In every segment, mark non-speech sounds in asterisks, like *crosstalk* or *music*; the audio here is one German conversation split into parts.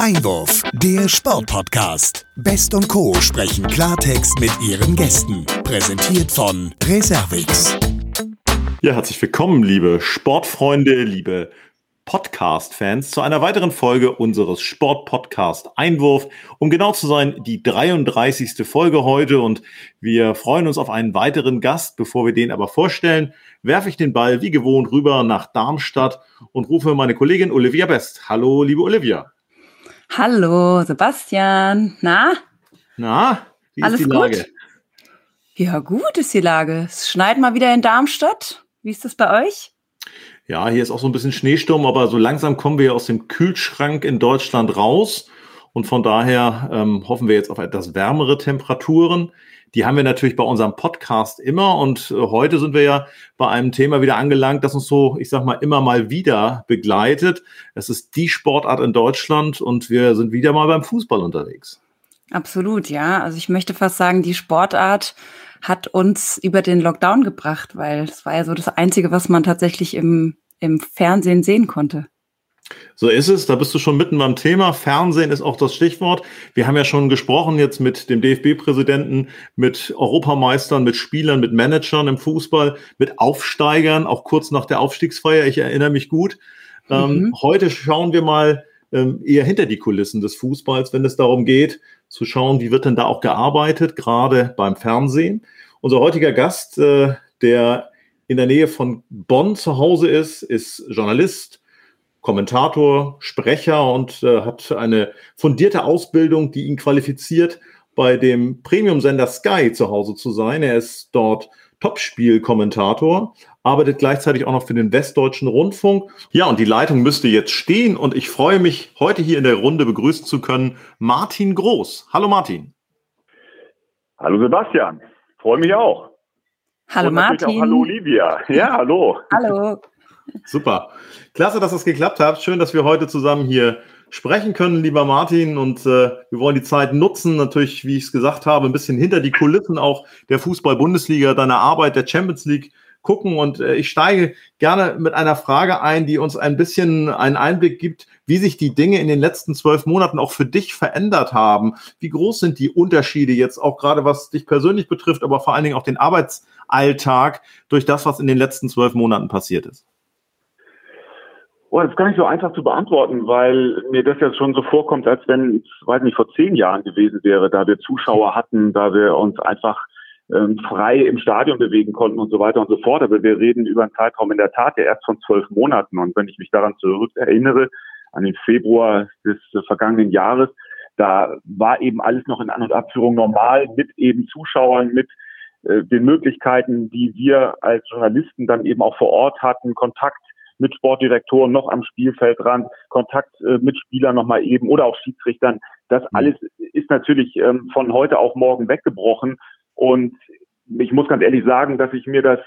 Einwurf, der Sportpodcast. Best und Co. sprechen Klartext mit ihren Gästen. Präsentiert von Reservix. Ja, herzlich willkommen, liebe Sportfreunde, liebe Podcast-Fans, zu einer weiteren Folge unseres Sport-Podcast Einwurf. Um genau zu sein, die 33. Folge heute und wir freuen uns auf einen weiteren Gast. Bevor wir den aber vorstellen, werfe ich den Ball wie gewohnt rüber nach Darmstadt und rufe meine Kollegin Olivia Best. Hallo, liebe Olivia. Hallo, Sebastian. Na? Na, wie Alles ist die gut? Lage? Ja, gut ist die Lage. Es schneit mal wieder in Darmstadt. Wie ist das bei euch? Ja, hier ist auch so ein bisschen Schneesturm, aber so langsam kommen wir aus dem Kühlschrank in Deutschland raus. Und von daher ähm, hoffen wir jetzt auf etwas wärmere Temperaturen. Die haben wir natürlich bei unserem Podcast immer. Und äh, heute sind wir ja bei einem Thema wieder angelangt, das uns so, ich sag mal, immer mal wieder begleitet. Es ist die Sportart in Deutschland und wir sind wieder mal beim Fußball unterwegs. Absolut, ja. Also ich möchte fast sagen, die Sportart hat uns über den Lockdown gebracht, weil es war ja so das Einzige, was man tatsächlich im, im Fernsehen sehen konnte. So ist es, da bist du schon mitten beim Thema. Fernsehen ist auch das Stichwort. Wir haben ja schon gesprochen jetzt mit dem DFB-Präsidenten, mit Europameistern, mit Spielern, mit Managern im Fußball, mit Aufsteigern, auch kurz nach der Aufstiegsfeier. Ich erinnere mich gut. Ähm, Mhm. heute schauen wir mal ähm, eher hinter die Kulissen des Fußballs, wenn es darum geht, zu schauen, wie wird denn da auch gearbeitet, gerade beim Fernsehen. Unser heutiger Gast, äh, der in der Nähe von Bonn zu Hause ist, ist Journalist, Kommentator, Sprecher und äh, hat eine fundierte Ausbildung, die ihn qualifiziert, bei dem Premium-Sender Sky zu Hause zu sein. Er ist dort Topspiel-Kommentator, arbeitet gleichzeitig auch noch für den Westdeutschen Rundfunk. Ja, und die Leitung müsste jetzt stehen und ich freue mich, heute hier in der Runde begrüßen zu können, Martin Groß. Hallo Martin. Hallo Sebastian, freue mich auch. Hallo Martin. Auch hallo Olivia. Ja, hallo. Hallo. Super. Klasse, dass das geklappt hat. Schön, dass wir heute zusammen hier sprechen können, lieber Martin. Und äh, wir wollen die Zeit nutzen, natürlich, wie ich es gesagt habe, ein bisschen hinter die Kulissen auch der Fußball-Bundesliga, deiner Arbeit der Champions League gucken. Und äh, ich steige gerne mit einer Frage ein, die uns ein bisschen einen Einblick gibt, wie sich die Dinge in den letzten zwölf Monaten auch für dich verändert haben. Wie groß sind die Unterschiede jetzt auch gerade, was dich persönlich betrifft, aber vor allen Dingen auch den Arbeitsalltag durch das, was in den letzten zwölf Monaten passiert ist? Oh, das ist gar nicht so einfach zu beantworten, weil mir das ja schon so vorkommt, als wenn es, weiß nicht, vor zehn Jahren gewesen wäre, da wir Zuschauer hatten, da wir uns einfach ähm, frei im Stadion bewegen konnten und so weiter und so fort. Aber wir reden über einen Zeitraum in der Tat ja erst von zwölf Monaten. Und wenn ich mich daran zurück erinnere, an den Februar des äh, vergangenen Jahres, da war eben alles noch in An- und Abführung normal mit eben Zuschauern, mit äh, den Möglichkeiten, die wir als Journalisten dann eben auch vor Ort hatten, Kontakt mit Sportdirektoren noch am Spielfeldrand, Kontakt äh, mit Spielern nochmal eben oder auch Schiedsrichtern. Das alles ist natürlich ähm, von heute auf morgen weggebrochen. Und ich muss ganz ehrlich sagen, dass ich mir das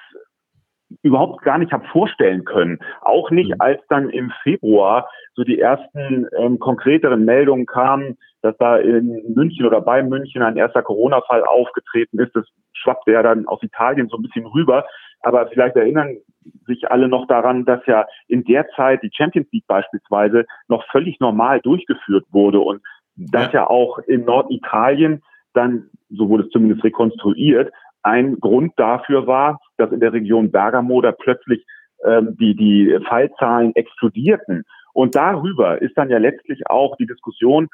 überhaupt gar nicht habe vorstellen können. Auch nicht, Mhm. als dann im Februar so die ersten ähm, konkreteren Meldungen kamen, dass da in München oder bei München ein erster Corona-Fall aufgetreten ist. Das schwappte ja dann aus Italien so ein bisschen rüber. Aber vielleicht erinnern sich alle noch daran, dass ja in der Zeit die Champions League beispielsweise noch völlig normal durchgeführt wurde und dass ja, auch in Norditalien dann, so wurde es zumindest rekonstruiert, ein Grund dafür war, dass in der Region Bergamo da plötzlich ähm, die, die Fallzahlen explodierten. Und darüber ist dann ja letztlich auch die Diskussion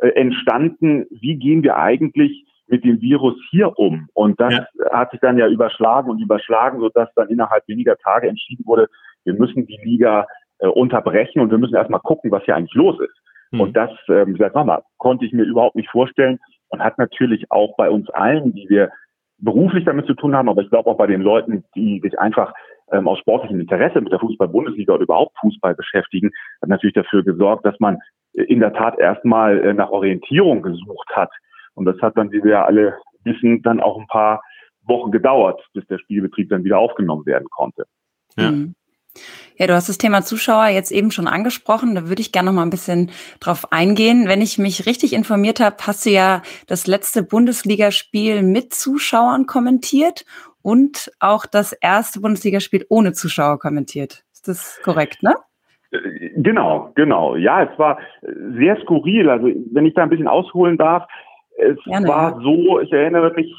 äh, entstanden, wie gehen wir eigentlich mit dem Virus hier um? Und das Ja. hat sich dann ja überschlagen und überschlagen, sodass dann innerhalb weniger Tage entschieden wurde, wir müssen die Liga äh, unterbrechen und wir müssen erstmal gucken, was hier eigentlich los ist. Hm. Und das, ähm, sag mal, konnte ich mir überhaupt nicht vorstellen und hat natürlich auch bei uns allen, die wir beruflich damit zu tun haben, aber ich glaube auch bei den Leuten, die sich einfach ähm, aus sportlichem Interesse mit der Fußball-Bundesliga oder überhaupt Fußball beschäftigen, hat natürlich dafür gesorgt, dass man äh, in der Tat erstmal äh, nach Orientierung gesucht hat. Und das hat dann, wie wir ja alle wissen, dann auch ein paar Wochen gedauert, bis der Spielbetrieb dann wieder aufgenommen werden konnte. Ja. Mhm. Ja, du hast das Thema Zuschauer jetzt eben schon angesprochen. Da würde ich gerne noch mal ein bisschen drauf eingehen. Wenn ich mich richtig informiert habe, hast du ja das letzte Bundesligaspiel mit Zuschauern kommentiert und auch das erste Bundesligaspiel ohne Zuschauer kommentiert. Ist das korrekt, ne? Genau, genau. Ja, es war sehr skurril. Also wenn ich da ein bisschen ausholen darf, es Gerne. war so, ich erinnere mich,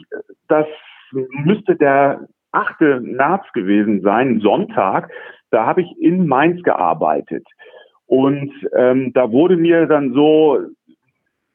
das müsste der 8. März gewesen sein, Sonntag. Da habe ich in Mainz gearbeitet. Und ähm, da wurde mir dann so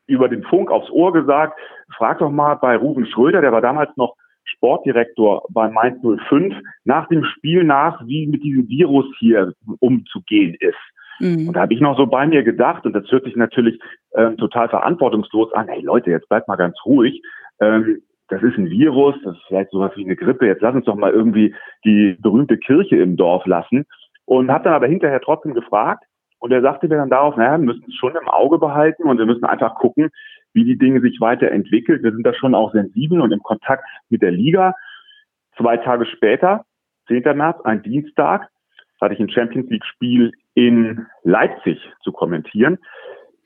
über den Funk aufs Ohr gesagt, frag doch mal bei Ruben Schröder, der war damals noch Sportdirektor bei Mainz 05, nach dem Spiel nach, wie mit diesem Virus hier umzugehen ist. Mhm. Und da habe ich noch so bei mir gedacht, und das hört sich natürlich ähm, total verantwortungslos an, hey Leute, jetzt bleibt mal ganz ruhig. Ähm, das ist ein Virus, das ist vielleicht sowas wie eine Grippe, jetzt lass uns doch mal irgendwie die berühmte Kirche im Dorf lassen. Und habe dann aber hinterher trotzdem gefragt, und er sagte mir dann darauf, naja, wir müssen es schon im Auge behalten und wir müssen einfach gucken, wie die Dinge sich weiterentwickeln. Wir sind da schon auch sensibel und im Kontakt mit der Liga. Zwei Tage später, 10. März, ein Dienstag, hatte ich ein Champions League Spiel in Leipzig zu kommentieren.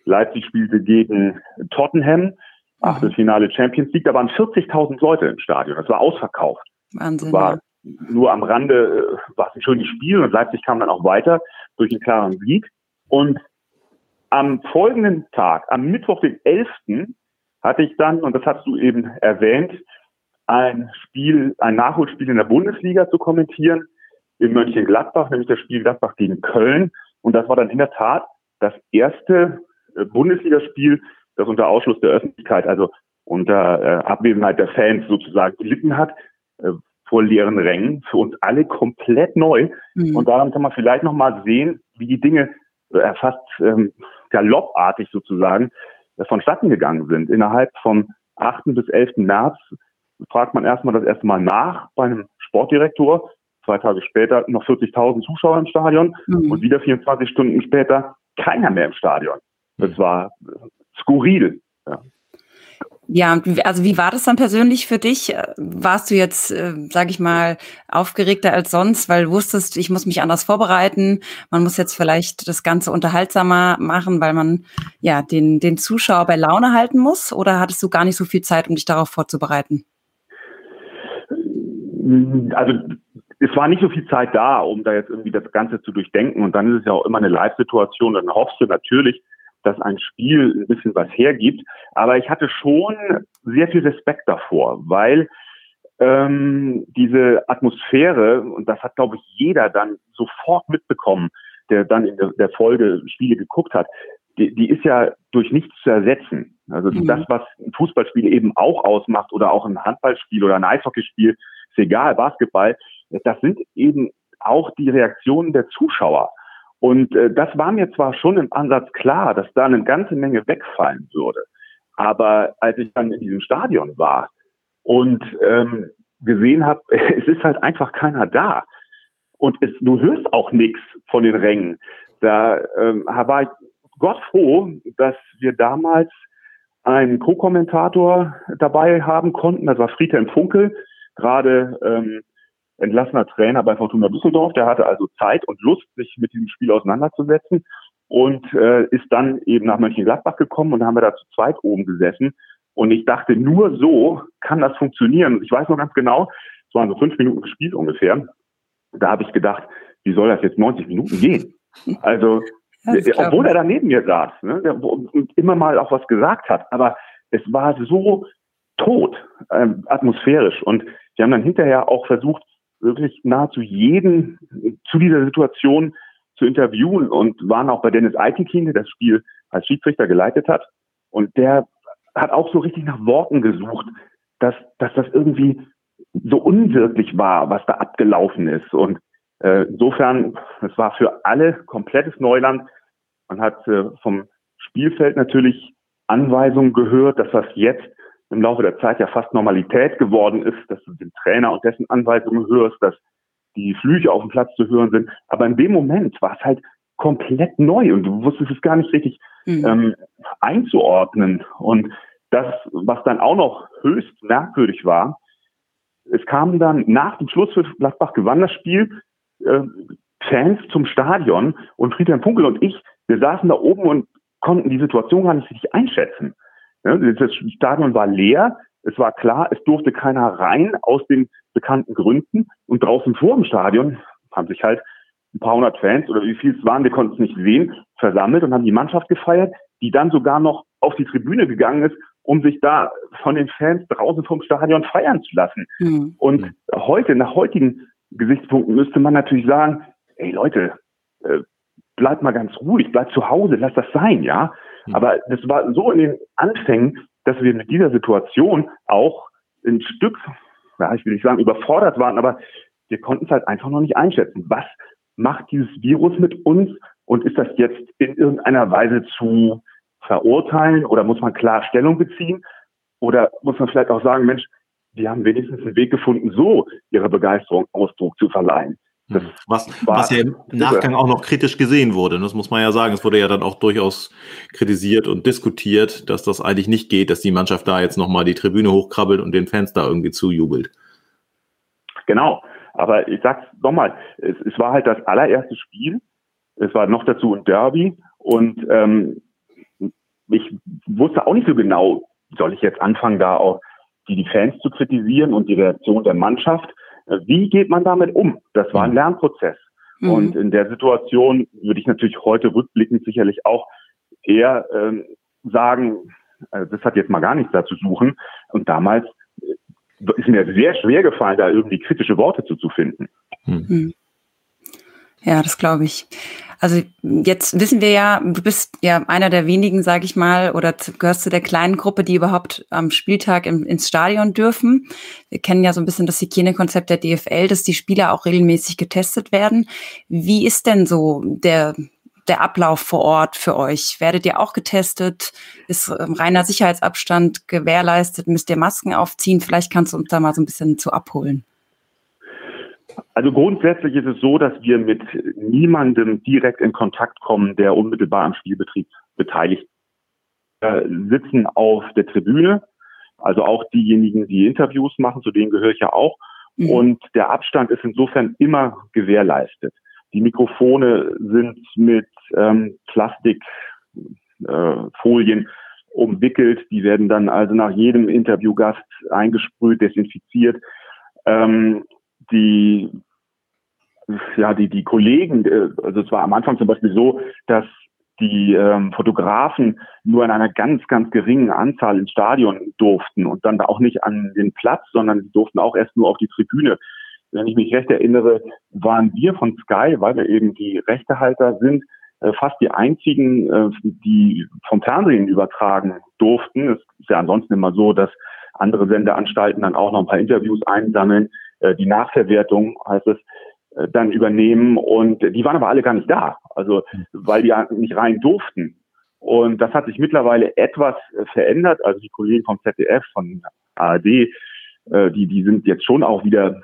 Leipzig spielte gegen Tottenham, Achtelfinale Champions League. Da waren 40.000 Leute im Stadion. Das war ausverkauft. Wahnsinn. Das war nur am Rande, äh, war es ein schönes Spiel und Leipzig kam dann auch weiter durch einen klaren Sieg. Und am folgenden Tag, am Mittwoch, den 11., hatte ich dann, und das hast du eben erwähnt, ein Spiel, ein Nachholspiel in der Bundesliga zu kommentieren in Mönchengladbach, nämlich das Spiel Gladbach gegen Köln. Und das war dann in der Tat das erste äh, Bundesligaspiel, das unter Ausschluss der Öffentlichkeit, also unter äh, Abwesenheit der Fans sozusagen gelitten hat, äh, vor leeren Rängen. Für uns alle komplett neu. Mhm. Und daran kann man vielleicht nochmal sehen, wie die Dinge fast ähm, galoppartig sozusagen vonstatten gegangen sind. Innerhalb vom 8. bis 11. März fragt man erstmal das erste Mal nach bei einem Sportdirektor, zwei Tage später noch 40.000 Zuschauer im Stadion mhm. und wieder 24 Stunden später keiner mehr im Stadion. Das mhm. war skurril. Ja. Ja, also wie war das dann persönlich für dich? Warst du jetzt, äh, sage ich mal, aufgeregter als sonst, weil du wusstest, ich muss mich anders vorbereiten, man muss jetzt vielleicht das Ganze unterhaltsamer machen, weil man ja den, den Zuschauer bei Laune halten muss? Oder hattest du gar nicht so viel Zeit, um dich darauf vorzubereiten? Also es war nicht so viel Zeit da, um da jetzt irgendwie das Ganze zu durchdenken. Und dann ist es ja auch immer eine Live-Situation. Dann hoffst du natürlich, dass ein Spiel ein bisschen was hergibt. Aber ich hatte schon sehr viel Respekt davor, weil ähm, diese Atmosphäre, und das hat, glaube ich, jeder dann sofort mitbekommen, der dann in der, Folge Spiele geguckt hat, die, die ist ja durch nichts zu ersetzen. Also mhm. das, was ein Fußballspiel eben auch ausmacht oder auch ein Handballspiel oder ein Eishockeyspiel, ist egal, Basketball, das sind eben auch die Reaktionen der Zuschauer. Und äh, das war mir zwar schon im Ansatz klar, dass da eine ganze Menge wegfallen würde. Aber als ich dann in diesem Stadion war und ähm, gesehen habe, *laughs* es ist halt einfach keiner da. Und es, du hörst auch nichts von den Rängen. Da ähm, war ich Gott froh, dass wir damals einen Co-Kommentator dabei haben konnten. Das war Friedhelm Funkel, gerade ähm, entlassener Trainer bei Fortuna Düsseldorf. Der hatte also Zeit und Lust, sich mit diesem Spiel auseinanderzusetzen und äh, ist dann eben nach Mönchengladbach gekommen und da haben wir da zu zweit oben gesessen. Und ich dachte, nur so kann das funktionieren. Ich weiß noch ganz genau, es waren so fünf Minuten gespielt ungefähr. Da habe ich gedacht, wie soll das jetzt 90 Minuten gehen? Also, *laughs* obwohl er da neben mir saß ne, der, und immer mal auch was gesagt hat, aber es war so tot, ähm, atmosphärisch. Und wir haben dann hinterher auch versucht, wirklich nahezu jeden zu dieser Situation zu interviewen und waren auch bei Dennis Eitekin, der das Spiel als Schiedsrichter geleitet hat. Und der hat auch so richtig nach Worten gesucht, dass, dass das irgendwie so unwirklich war, was da abgelaufen ist. Und äh, insofern, es war für alle komplettes Neuland. Man hat äh, vom Spielfeld natürlich Anweisungen gehört, dass das jetzt im Laufe der Zeit ja fast Normalität geworden ist, dass du den Trainer und dessen Anweisungen hörst, dass die Flüche auf dem Platz zu hören sind. Aber in dem Moment war es halt komplett neu und du wusstest es gar nicht richtig mhm. ähm, einzuordnen. Und das, was dann auch noch höchst merkwürdig war, es kamen dann nach dem Schluss für Gladbach gewann das Spiel äh, Fans zum Stadion und Friedhelm Funkel und ich, wir saßen da oben und konnten die Situation gar nicht richtig einschätzen. Das Stadion war leer. Es war klar, es durfte keiner rein aus den bekannten Gründen. Und draußen vor dem Stadion haben sich halt ein paar hundert Fans oder wie viel es waren, wir konnten es nicht sehen, versammelt und haben die Mannschaft gefeiert, die dann sogar noch auf die Tribüne gegangen ist, um sich da von den Fans draußen vom Stadion feiern zu lassen. Mhm. Und heute, nach heutigen Gesichtspunkten müsste man natürlich sagen, ey Leute, bleibt mal ganz ruhig, bleibt zu Hause, lasst das sein, ja. Mhm. Aber das war so in den Anfängen, dass wir mit dieser Situation auch ein Stück, ja, ich will nicht sagen überfordert waren, aber wir konnten es halt einfach noch nicht einschätzen. Was macht dieses Virus mit uns und ist das jetzt in irgendeiner Weise zu verurteilen oder muss man klar Stellung beziehen? Oder muss man vielleicht auch sagen, Mensch, die haben wenigstens einen Weg gefunden, so ihrer Begeisterung Ausdruck zu verleihen. Das was, was ja im Nachgang auch noch kritisch gesehen wurde. Das muss man ja sagen. Es wurde ja dann auch durchaus kritisiert und diskutiert, dass das eigentlich nicht geht, dass die Mannschaft da jetzt nochmal die Tribüne hochkrabbelt und den Fans da irgendwie zujubelt. Genau. Aber ich sag's nochmal, es, es war halt das allererste Spiel. Es war noch dazu ein Derby und ähm, ich wusste auch nicht so genau, soll ich jetzt anfangen, da auch die, die Fans zu kritisieren und die Reaktion der Mannschaft. Wie geht man damit um? Das war ein mhm. Lernprozess. Mhm. Und in der Situation würde ich natürlich heute rückblickend sicherlich auch eher ähm, sagen, also das hat jetzt mal gar nichts da zu suchen. Und damals äh, ist mir sehr schwer gefallen, da irgendwie kritische Worte zu, zu finden. Mhm. Ja, das glaube ich. Also jetzt wissen wir ja, du bist ja einer der wenigen, sage ich mal, oder gehörst zu der kleinen Gruppe, die überhaupt am Spieltag im, ins Stadion dürfen. Wir kennen ja so ein bisschen das Hygienekonzept der DFL, dass die Spieler auch regelmäßig getestet werden. Wie ist denn so der der Ablauf vor Ort für euch? Werdet ihr auch getestet? Ist ähm, reiner Sicherheitsabstand gewährleistet? Müsst ihr Masken aufziehen? Vielleicht kannst du uns da mal so ein bisschen zu abholen. Also grundsätzlich ist es so, dass wir mit niemandem direkt in Kontakt kommen, der unmittelbar am Spielbetrieb beteiligt Wir sitzen auf der Tribüne, also auch diejenigen, die Interviews machen, zu denen gehöre ich ja auch. Mhm. Und der Abstand ist insofern immer gewährleistet. Die Mikrofone sind mit ähm, Plastikfolien äh, umwickelt. Die werden dann also nach jedem Interviewgast eingesprüht, desinfiziert. Ähm, die ja, die, die Kollegen, äh, also es war am Anfang zum Beispiel so, dass die ähm, Fotografen nur in einer ganz, ganz geringen Anzahl ins Stadion durften und dann auch nicht an den Platz, sondern durften auch erst nur auf die Tribüne. Wenn ich mich recht erinnere, waren wir von Sky, weil wir eben die Rechtehalter sind, äh, fast die einzigen, äh, die vom Fernsehen übertragen durften. Es ist ja ansonsten immer so, dass andere Sendeanstalten dann auch noch ein paar Interviews einsammeln. Äh, die Nachverwertung heißt es, äh, dann übernehmen und die waren aber alle gar nicht da, also weil die nicht rein durften. Und das hat sich mittlerweile etwas äh, verändert. Also die Kollegen vom ZDF, von ARD, die, die sind jetzt schon auch wieder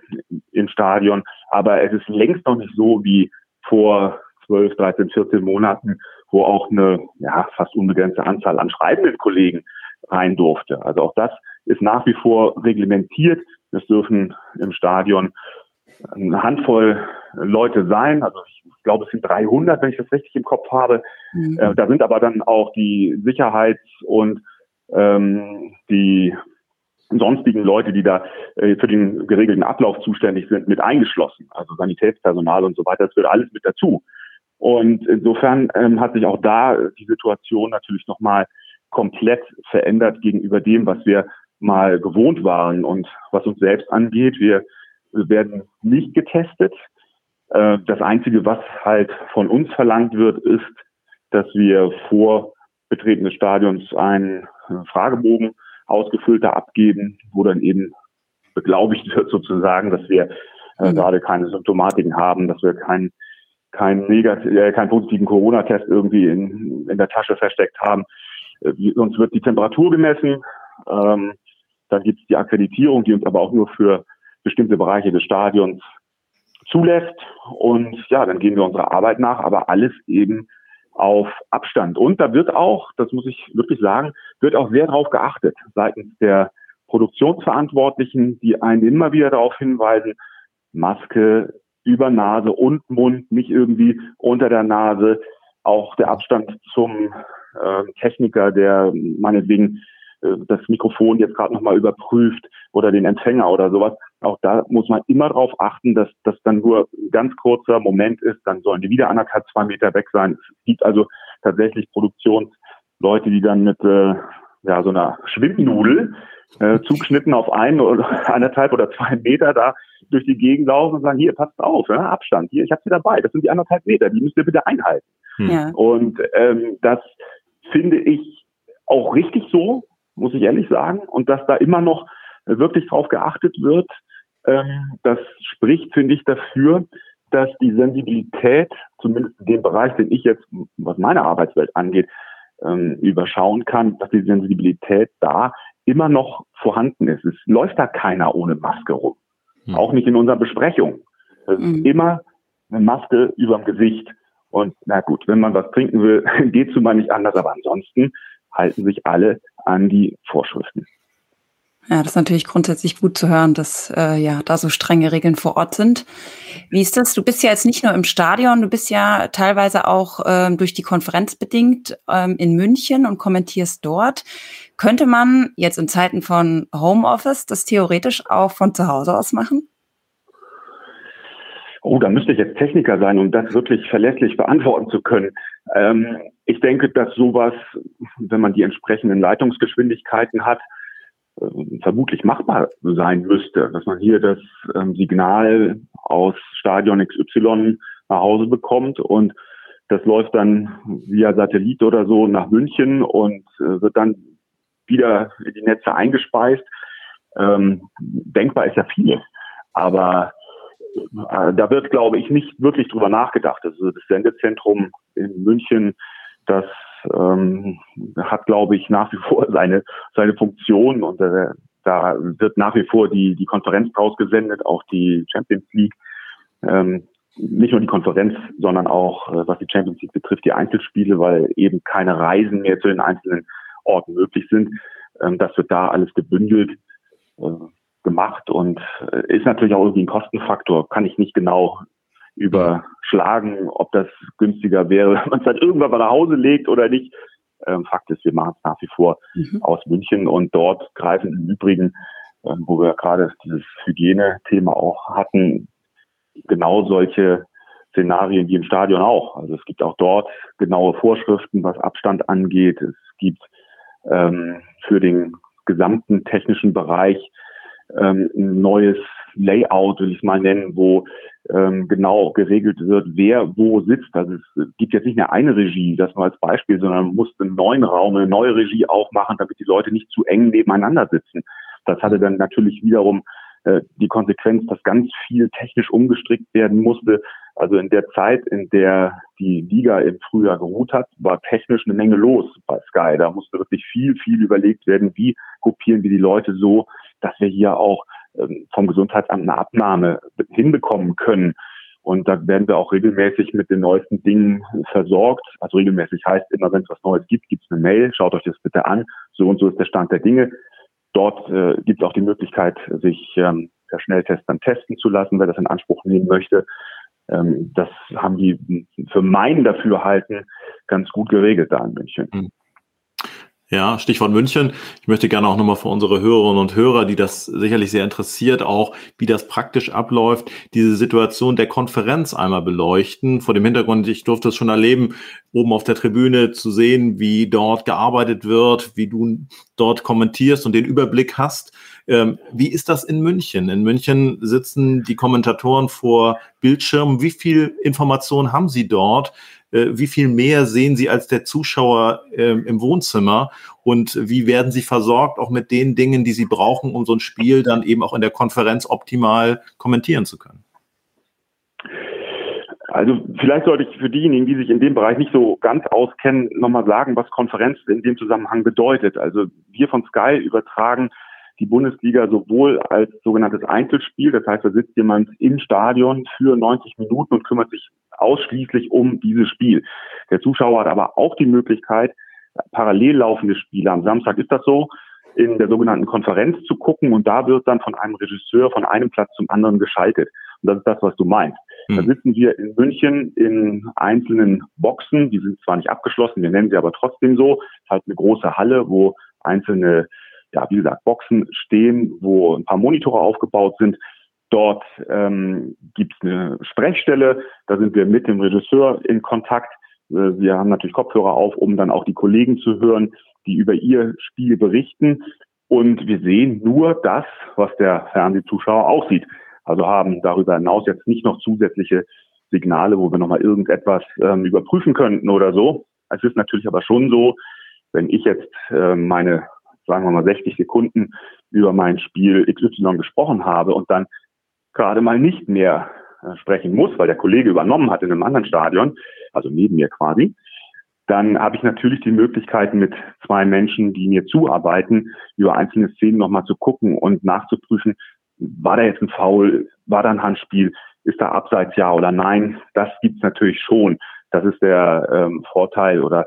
im Stadion, aber es ist längst noch nicht so wie vor 12, 13, 14 Monaten, wo auch eine ja, fast unbegrenzte Anzahl an schreibenden Kollegen rein durfte. Also auch das ist nach wie vor reglementiert. Es dürfen im Stadion eine Handvoll Leute sein. Also ich glaube, es sind 300, wenn ich das richtig im Kopf habe. Mhm. Äh, da sind aber dann auch die Sicherheits- und ähm, die sonstigen Leute, die da äh, für den geregelten Ablauf zuständig sind, mit eingeschlossen. Also Sanitätspersonal und so weiter. Das gehört alles mit dazu. Und insofern ähm, hat sich auch da die Situation natürlich nochmal komplett verändert gegenüber dem, was wir mal gewohnt waren und was uns selbst angeht. Wir werden nicht getestet. Äh, das Einzige, was halt von uns verlangt wird, ist, dass wir vor Betreten des Stadions einen äh, Fragebogen ausgefüllter abgeben, wo dann eben beglaubigt *laughs* wird sozusagen, dass wir äh, mhm. gerade keine Symptomatiken haben, dass wir keinen keinen negativ, äh, keinen positiven Corona-Test irgendwie in, in der Tasche versteckt haben. Äh, uns wird die Temperatur gemessen. Ähm, dann gibt es die Akkreditierung, die uns aber auch nur für bestimmte Bereiche des Stadions zulässt. Und ja, dann gehen wir unserer Arbeit nach, aber alles eben auf Abstand. Und da wird auch, das muss ich wirklich sagen, wird auch sehr darauf geachtet seitens der Produktionsverantwortlichen, die einen immer wieder darauf hinweisen, Maske über Nase und Mund, nicht irgendwie unter der Nase, auch der Abstand zum äh, Techniker, der meinetwegen das Mikrofon jetzt gerade nochmal überprüft oder den Empfänger oder sowas. Auch da muss man immer darauf achten, dass das dann nur ein ganz kurzer Moment ist. Dann sollen die wieder anderthalb, zwei Meter weg sein. Es gibt also tatsächlich Produktionsleute, die dann mit äh, ja, so einer Schwindnudel äh, zugeschnitten auf ein oder *laughs* anderthalb oder zwei Meter da durch die Gegend laufen und sagen, hier, passt auf, ja, Abstand, hier, ich habe sie dabei, das sind die anderthalb Meter, die müsst ihr bitte einhalten. Ja. Und ähm, das finde ich auch richtig so, muss ich ehrlich sagen, und dass da immer noch wirklich drauf geachtet wird, ähm, das spricht, finde ich, dafür, dass die Sensibilität, zumindest in dem Bereich, den ich jetzt, was meine Arbeitswelt angeht, ähm, überschauen kann, dass die Sensibilität da immer noch vorhanden ist. Es läuft da keiner ohne Maske rum. Mhm. Auch nicht in unserer Besprechung. Es mhm. ist immer eine Maske überm Gesicht. Und na gut, wenn man was trinken will, *laughs* geht es mal nicht anders, aber ansonsten halten sich alle an die Vorschriften. Ja, das ist natürlich grundsätzlich gut zu hören, dass äh, ja da so strenge Regeln vor Ort sind. Wie ist das? Du bist ja jetzt nicht nur im Stadion, du bist ja teilweise auch ähm, durch die Konferenz bedingt ähm, in München und kommentierst dort. Könnte man jetzt in Zeiten von Homeoffice das theoretisch auch von zu Hause aus machen? Oh, da müsste ich jetzt Techniker sein, um das wirklich verlässlich beantworten zu können. Ähm, ich denke, dass sowas, wenn man die entsprechenden Leitungsgeschwindigkeiten hat, äh, vermutlich machbar sein müsste, dass man hier das ähm, Signal aus Stadion XY nach Hause bekommt und das läuft dann via Satellit oder so nach München und äh, wird dann wieder in die Netze eingespeist. Ähm, denkbar ist ja viel, aber da wird, glaube ich, nicht wirklich drüber nachgedacht. Also das Sendezentrum in München, das ähm, hat, glaube ich, nach wie vor *laughs* seine, seine Funktion und äh, da wird nach wie vor die, die Konferenz draus gesendet, auch die Champions League. Ähm, nicht nur die Konferenz, sondern auch, äh, was die Champions League betrifft, die Einzelspiele, weil eben keine Reisen mehr zu den einzelnen Orten möglich sind. Ähm, das wird da alles gebündelt äh, gemacht und äh, ist natürlich auch irgendwie ein Kostenfaktor. Kann ich nicht genau überschlagen, ob das günstiger wäre, *laughs* wenn man es halt irgendwann mal nach Hause legt oder nicht. Ähm, Fakt ist, wir machen es nach wie vor mhm. aus München und dort greifen im Übrigen, ähm, wo wir gerade dieses Hygienethema auch hatten, genau solche Szenarien wie im Stadion auch. Also es gibt auch dort genaue Vorschriften, was Abstand angeht. Es gibt ähm, für den gesamten technischen Bereich ähm, ein neues Layout, will ich mal nennen, wo ähm, genau geregelt wird, wer wo sitzt. Also es gibt jetzt nicht mehr eine Regie, das nur als Beispiel, sondern man muss einen neuen Raum, eine neue Regie aufmachen, damit die Leute nicht zu eng nebeneinander sitzen. Das hatte dann natürlich wiederum äh, die Konsequenz, dass ganz viel technisch umgestrickt werden musste. Also in der Zeit, in der die Liga im Frühjahr geruht hat, war technisch eine Menge los bei Sky. Da musste wirklich viel, viel überlegt werden, wie kopieren wir die Leute so, dass wir hier auch ähm, vom Gesundheitsamt eine Abnahme hinbekommen können. Und da werden wir auch regelmäßig mit den neuesten Dingen versorgt. Also regelmäßig heißt immer, wenn es was Neues gibt, gibt es eine Mail, schaut euch das bitte an. So und so ist der Stand der Dinge. Dort äh, gibt es auch die Möglichkeit, sich ähm, per Schnelltest dann testen zu lassen, wer das in Anspruch nehmen möchte. Ähm, das haben die für mein Dafürhalten ganz gut geregelt da in München. Mhm. Ja, Stichwort München. Ich möchte gerne auch nochmal für unsere Hörerinnen und Hörer, die das sicherlich sehr interessiert, auch wie das praktisch abläuft, diese Situation der Konferenz einmal beleuchten. Vor dem Hintergrund, ich durfte es schon erleben, oben auf der Tribüne zu sehen, wie dort gearbeitet wird, wie du dort kommentierst und den Überblick hast. Ähm, wie ist das in München? In München sitzen die Kommentatoren vor Bildschirmen. Wie viel Information haben sie dort? Äh, wie viel mehr sehen Sie als der Zuschauer äh, im Wohnzimmer und wie werden Sie versorgt, auch mit den Dingen, die Sie brauchen, um so ein Spiel dann eben auch in der Konferenz optimal kommentieren zu können? Also vielleicht sollte ich für diejenigen, die sich in dem Bereich nicht so ganz auskennen, nochmal sagen, was Konferenz in dem Zusammenhang bedeutet. Also wir von Sky übertragen die Bundesliga sowohl als sogenanntes Einzelspiel, das heißt, da sitzt jemand im Stadion für 90 Minuten und kümmert sich ausschließlich um dieses Spiel. Der Zuschauer hat aber auch die Möglichkeit, parallel laufende Spiele, am Samstag ist das so, in der sogenannten Konferenz zu gucken und da wird dann von einem Regisseur von einem Platz zum anderen geschaltet. Und das ist das, was du meinst. Mhm. Da hm. sitzen wir in München in einzelnen Boxen, die sind zwar nicht abgeschlossen, wir nennen sie aber trotzdem so. Es ist halt eine große Halle, wo einzelne ja, wie gesagt, Boxen stehen, wo ein paar Monitore aufgebaut sind. Dort ähm, gibt es eine Sprechstelle, da sind wir mit dem Regisseur in Kontakt. Äh, wir haben natürlich Kopfhörer auf, um dann auch die Kollegen zu hören, die über ihr Spiel berichten. Und wir sehen nur das, was der Fernsehzuschauer auch sieht. Also haben darüber hinaus jetzt nicht noch zusätzliche Signale, wo wir nochmal irgendetwas ähm, überprüfen könnten oder so. Es ist natürlich aber schon so, wenn ich jetzt äh, meine, sagen wir mal, 60 Sekunden über mein Spiel XY gesprochen habe und dann gerade mal nicht mehr äh, sprechen muss, weil der Kollege übernommen hat in einem anderen Stadion, also neben mir quasi, dann habe ich natürlich die Möglichkeit, mit zwei Menschen, die mir zuarbeiten, über einzelne Szenen nochmal zu gucken und nachzuprüfen, war da jetzt ein Foul, war da ein Handspiel, ist da abseits ja oder nein? Das gibt's natürlich schon. Das ist der ähm, Vorteil oder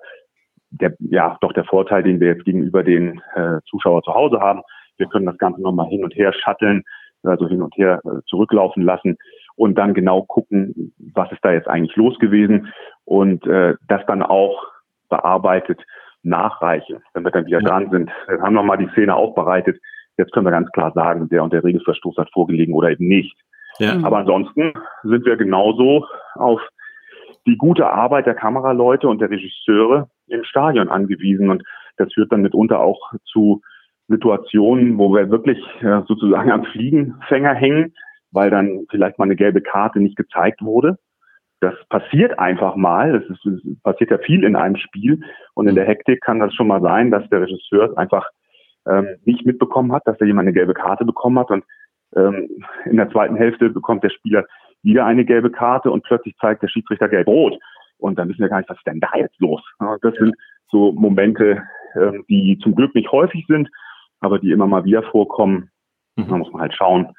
der, ja, doch der Vorteil, den wir jetzt gegenüber den äh, Zuschauer zu Hause haben. Wir können das Ganze nochmal hin und her shutteln, also hin und her äh, zurücklaufen lassen und dann genau gucken, was ist da jetzt eigentlich los gewesen und äh, das dann auch bearbeitet nachreichen, wenn wir dann wieder ja. dran sind. Wir haben nochmal die Szene aufbereitet. Jetzt können wir ganz klar sagen, der und der Regelverstoß hat vorgelegen oder eben nicht. Ja. Aber ansonsten sind wir genauso auf die gute Arbeit der Kameraleute und der Regisseure im Stadion angewiesen. Und das führt dann mitunter auch zu Situationen, wo wir wirklich äh, sozusagen am Fliegenfänger hängen, weil dann vielleicht mal eine gelbe Karte nicht gezeigt wurde. Das passiert einfach mal. Das, ist, das passiert ja viel in einem Spiel. Und in der Hektik kann das schon mal sein, dass der Regisseur einfach ähm, nicht mitbekommen hat, dass da jemand eine gelbe Karte bekommen hat. Und ähm, in der zweiten Hälfte bekommt der Spieler wieder eine gelbe Karte und plötzlich zeigt der Schiedsrichter gelb-rot. Und dann wissen wir gar nicht, was ist denn da jetzt los? Das sind so Momente, ähm, die zum Glück nicht häufig sind, aber die immer mal wieder vorkommen. Mhm. Da muss man halt schauen,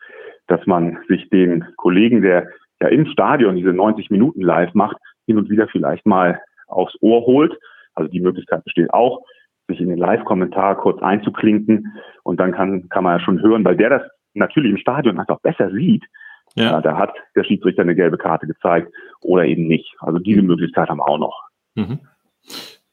dass man sich den Kollegen, der ja im Stadion diese 90 Minuten live macht, hin und wieder vielleicht mal aufs Ohr holt. Also die Möglichkeit besteht auch, sich in den Live-Kommentar kurz einzuklinken und dann kann, kann man ja schon hören, weil der das natürlich im Stadion einfach besser sieht, ja. da hat der Schiedsrichter eine gelbe Karte gezeigt oder eben nicht. Also diese Möglichkeit haben wir auch noch. Mhm.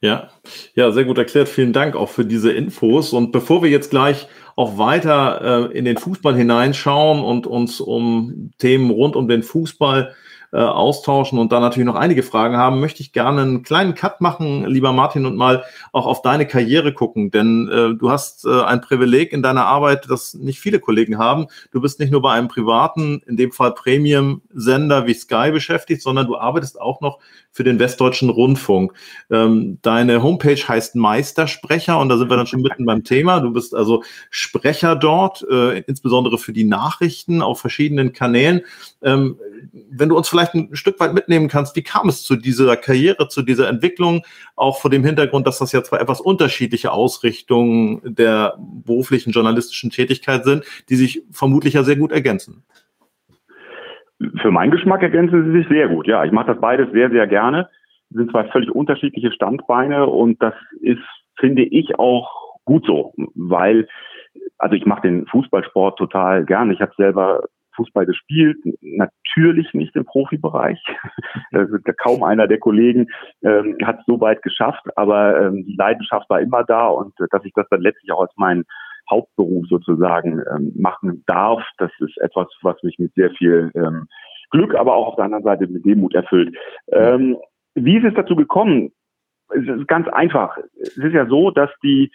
Ja, ja, sehr gut erklärt. Vielen Dank auch für diese Infos. Und bevor wir jetzt gleich auch weiter äh, in den Fußball hineinschauen und uns um Themen rund um den Fußball äh, austauschen und da natürlich noch einige Fragen haben, möchte ich gerne einen kleinen Cut machen, lieber Martin, und mal auch auf deine Karriere gucken. Denn äh, du hast äh, ein Privileg in deiner Arbeit, das nicht viele Kollegen haben. Du bist nicht nur bei einem privaten, in dem Fall Premium-Sender wie Sky beschäftigt, sondern du arbeitest auch noch für den Westdeutschen Rundfunk. Ähm, deine Homepage heißt Meistersprecher und da sind wir dann schon mitten beim Thema. Du bist also Sprecher dort, äh, insbesondere für die Nachrichten auf verschiedenen Kanälen. Ähm, wenn du uns vielleicht ein Stück weit mitnehmen kannst, wie kam es zu dieser Karriere, zu dieser Entwicklung, auch vor dem Hintergrund, dass das ja zwei etwas unterschiedliche Ausrichtungen der beruflichen journalistischen Tätigkeit sind, die sich vermutlich ja sehr gut ergänzen? Für meinen Geschmack ergänzen sie sich sehr gut. Ja, ich mache das beides sehr, sehr gerne. Das sind zwei völlig unterschiedliche Standbeine und das ist, finde ich, auch gut so, weil also ich mache den Fußballsport total gern. Ich habe selber Fußball gespielt, natürlich nicht im Profibereich. *laughs* Kaum einer der Kollegen ähm, hat es so weit geschafft, aber ähm, die Leidenschaft war immer da und äh, dass ich das dann letztlich auch als meinen Hauptberuf sozusagen ähm, machen darf, das ist etwas, was mich mit sehr viel ähm, Glück, aber auch auf der anderen Seite mit Demut erfüllt. Ähm, wie ist es dazu gekommen? Es ist ganz einfach. Es ist ja so, dass die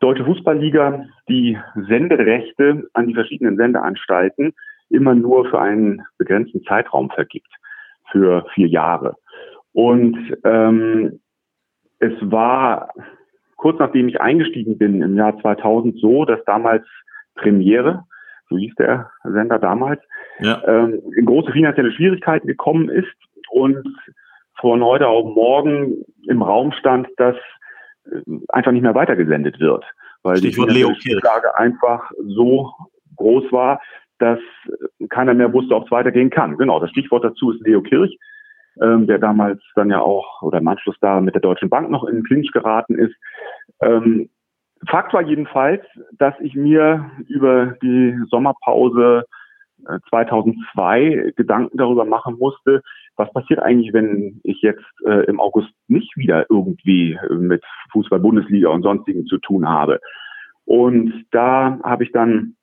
Deutsche Fußballliga die Senderechte an die verschiedenen Sendeanstalten immer nur für einen begrenzten Zeitraum vergibt, für vier Jahre. Und ähm, es war kurz nachdem ich eingestiegen bin im Jahr 2000 so, dass damals Premiere, so hieß der Sender damals, ja. ähm, in große finanzielle Schwierigkeiten gekommen ist und von heute auf morgen im Raum stand, dass einfach nicht mehr weitergesendet wird, weil Stichwort die Lage einfach so groß war, dass keiner mehr wusste, ob es weitergehen kann. Genau, das Stichwort dazu ist Leo Kirch, ähm, der damals dann ja auch oder im Anschluss da mit der Deutschen Bank noch in den Clinch geraten ist. Ähm, Fakt war jedenfalls, dass ich mir über die Sommerpause 2002 äh, Gedanken darüber machen musste, was passiert eigentlich, wenn ich jetzt äh, im August nicht wieder irgendwie mit Fußball-Bundesliga und sonstigen zu tun habe. Und da habe ich dann